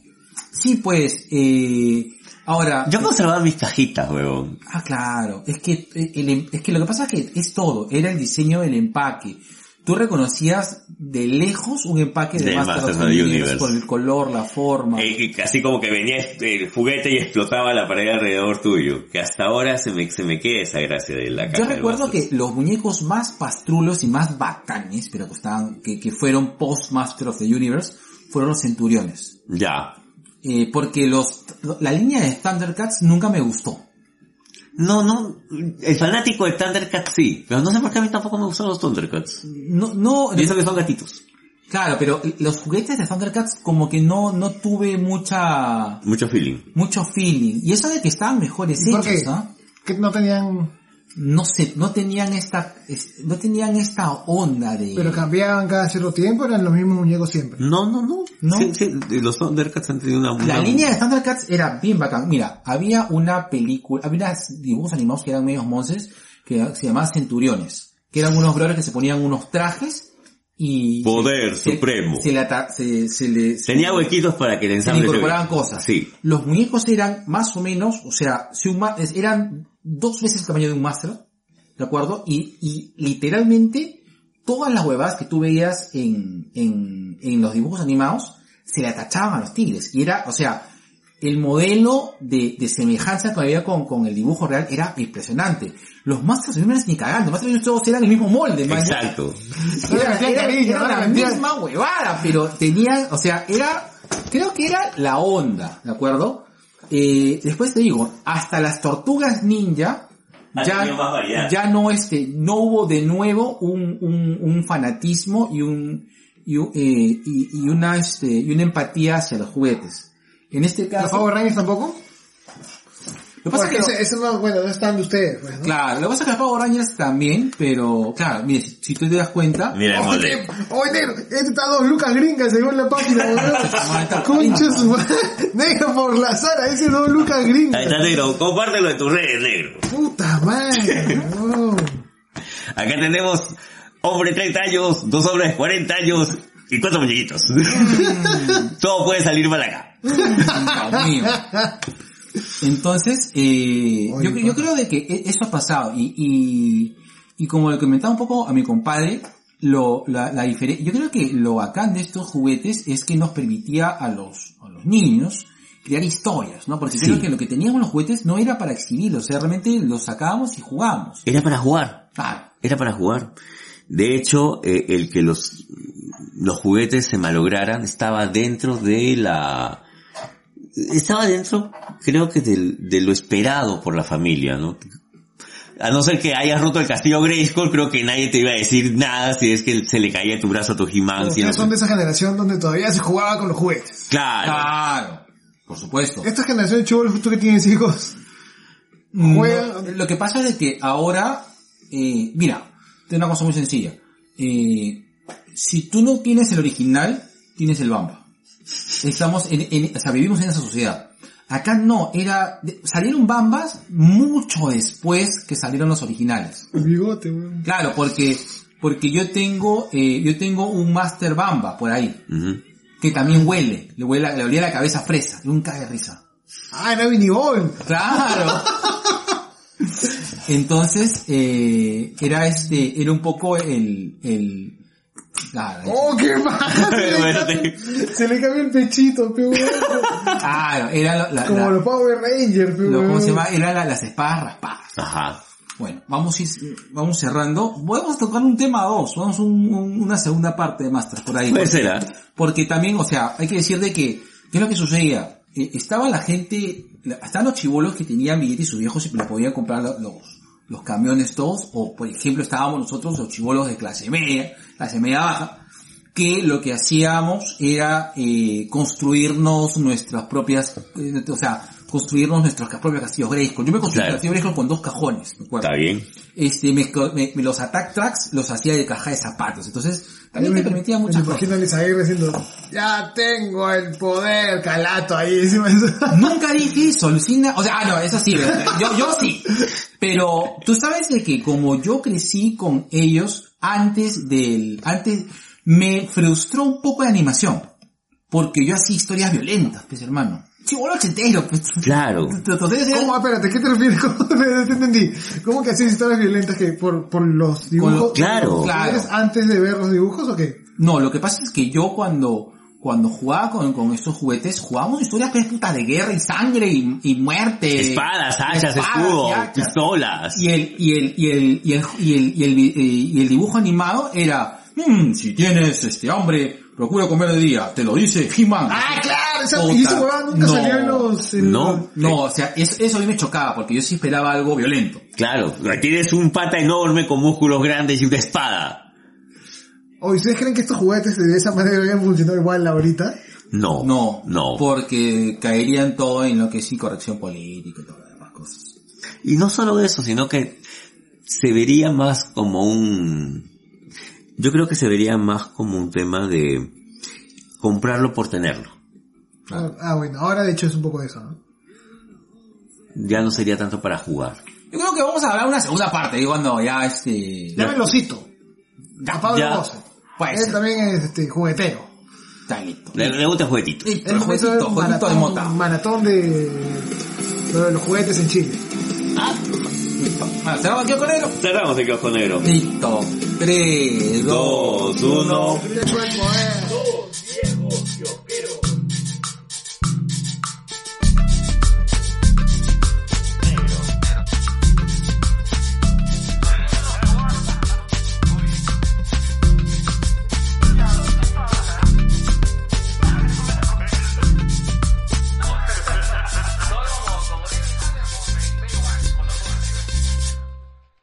Sí, pues, eh, ahora... Yo conservaba mis cajitas, huevón. Ah, claro. Es que, eh, el em- es que lo que pasa es que es todo. Era el diseño del empaque. Tú reconocías de lejos un empaque de, De Master Masters of the Universe por el color, la forma. Eh, así como que venía el juguete y explotaba la pared alrededor tuyo. Que hasta ahora se me, se me queda esa gracia de la caja. Yo recuerdo Masters. que los muñecos más pastrulos y más bacanes, pero que estaban, que, que fueron post Master of the Universe, fueron los centuriones. Ya. Eh, porque los, la línea de Thundercats nunca me gustó. No, no, el fanático de Thundercats sí, pero no sé por qué a mí tampoco me gustan los Thundercats. No, no, Y eso que son gatitos. claro, pero los juguetes de Thundercats como que no, no tuve mucha, Mucho feeling. mucho feeling. Y eso de que estaban mejores ¿Y por hechos? ¿ah? Que no tenían... No sé, no tenían esta, es- no tenían esta onda de... Pero cambiaban cada cierto tiempo, eran los mismos muñecos siempre. No, no, no. No. Sí, sí, los Thundercats han tenido una... La una- línea de Thundercats era bien bacán. Mira, había una película, había unos dibujos animados que eran medios monces, que se llamaban Centuriones, que eran unos brothers que se ponían unos trajes y... Poder se- supremo. Se, le ata- se, se le... Tenía huequitos para que le incorporaban cosas. Sí. Los muñecos eran más o menos, o sea, si un eran dos veces el tamaño de un Master, ¿de acuerdo? Y, y literalmente todas las huevadas que tú veías en, en, en los dibujos animados se le atachaban a los tigres. Y era, o sea, el modelo de, de semejanza que había con, con el dibujo real era impresionante. Los Masters Universe ni cagando, los Masters todos eran el mismo molde, man. Exacto. <laughs> Era, Era era- ¿no? la misma huevada, pero tenían, o sea, era, creo que era la onda, ¿de acuerdo? Eh, después te digo, hasta las tortugas ninja, ya, ya no este, no hubo de nuevo un, un, un fanatismo y un, y, un- eh, y, y una este, y una empatía hacia los juguetes. En este ¿Los caso, Power Rangers tampoco? Lo que pasa es que ese, ese no, bueno, no están de ustedes, pues, ¿no? Claro, lo que pasa es que Power Rangers también, pero claro, mire, si, si tú te das cuenta, Mira el molde. Oye, negro, este está dos lucas gringas según la página, <laughs> weón. Concha su madre. <laughs> Negro por la Sara, ese dos lucas Ahí gringas. está negro, compártelo en tus redes, negro. Puta madre. <laughs> Acá tenemos hombre de 30 años, dos hombres de 40 años y cuatro muñequitos. Todo puede salir mal acá. Dios mío. Entonces, eh, Oye, yo, yo creo de que e- eso ha pasado y, y, y como le comentaba un poco a mi compadre, lo, la, la diferencia, yo creo que lo bacán de estos juguetes es que nos permitía a los, a los niños crear historias, ¿no? Porque Sí. creo que lo que teníamos los juguetes no era para exhibirlos, o sea, realmente los sacábamos y jugábamos. Era para jugar. Claro. Era para jugar. De hecho, eh, el que los, los juguetes se malograran estaba dentro de la... Estaba dentro, creo que del- de lo esperado por la familia, ¿no? A no ser que hayas roto el castillo Grayskull, creo que nadie te iba a decir nada si es que se le caía tu brazo a tu He-Man. si no- son de esa generación donde todavía se jugaba con los juguetes. Claro. Claro. Por supuesto. Esta generación de chivos, tú que tienes hijos, juegan... Lo que pasa es de que ahora, eh, mira, es una cosa muy sencilla. Eh, si tú no tienes el original, tienes el Bamba. Estamos en, en- o sea, vivimos en esa sociedad. Acá no, era, salieron Bambas mucho después que salieron los originales. El bigote, weón. Claro, porque, porque yo tengo, eh, yo tengo un Master Bamba por ahí, que también huele, le huele, le olía la cabeza a fresa, y un de risa. Ah, era Vinibol. Claro. <laughs> Entonces, eh, era este, era un poco el, el, ¡Oh, qué mal! <laughs> Se le cambió el pechito, pe claro, era la, la- Como la- los Power Rangers, pe lo- ¿cómo se llama? Era la- las espadas raspadas. Ajá. Bueno, vamos, vamos cerrando. Vamos a tocar un tema dos. Vamos a un, un- una segunda parte de Masters por ahí. Puede porque, ser, ¿ah? porque también, o sea, hay que decir de que, ¿qué es lo que sucedía? Eh, estaba la gente, estaban los chivolos que tenían billetes y sus viejos y le podían comprar lo- los, los camiones todos, o por ejemplo estábamos nosotros los chivolos de clase media, clase media baja, que lo que hacíamos era eh, construirnos nuestras propias, eh, o sea, construirnos nuestros propios castillos Grayskull. Yo me construí Claro. un castillo Grayskull con dos cajones, me acuerdo. Está bien. Este, me, me- me- los attack tracks los hacía de caja de zapatos, entonces también te permitía muchas Me cosas. imagino a Luis Aguirre diciendo, ya tengo el poder, calato ahí encima de eso. Nunca dije eso, Lucina. O sea, ah, no, eso sí, yo, yo sí. Pero tú sabes de que como yo crecí con ellos antes del, antes, me frustró un poco la animación. Porque yo hacía historias violentas, pues hermano. Chibolo ochentero, pues. Claro. ¿Cómo? Espérate, ¿qué te refieres? <laughs> ¿Cómo te, te entendí? ¿Cómo que hacías historias violentas que por, por los dibujos? los- claro. ¿Los poderes antes de ver los dibujos o qué? No, lo que pasa es que yo cuando, cuando jugaba con, con estos juguetes, jugábamos historias pues puta de guerra y sangre y, y muerte. Espadas, hachas, y escudos, pistolas. Y el, y el, y el, y el, y el, y el, vi- eh, y el dibujo animado era, "Mm, si tienes este hambre, procura comer de día, te lo dice He-Man. Ah, claro, esa, y esa huevada nunca no. salió en los... en No. los- No, o sea, eso, eso a mí me chocaba, porque yo sí esperaba algo violento. Claro. Tienes un pata enorme con músculos grandes y una espada. ¿O ustedes creen que estos juguetes de esa manera habían funcionado igual ahorita? No. No, No. porque caerían todo en lo que es incorrección política y todas las demás cosas. Y no solo eso, sino que se vería más como un... Yo creo que se vería más como un tema de comprarlo por tenerlo. Ah, ah, bueno, ahora de hecho es un poco de eso, ¿no? Ya no sería tanto para jugar. Yo creo que vamos a hablar una segunda parte, digo, cuando ya este... Ya me lo cito. Pablo Ya. Puede Él también es este, juguetero. Está listo. Le, le gusta el juguetito. El el jueguito de mota. maratón de, de los juguetes en Chile. Listo. Ah, ¿cerramos aquí con negro? Cerramos el kiosco negro. Listo. 3, 2, Dos, uno. 1. Derecho al poder.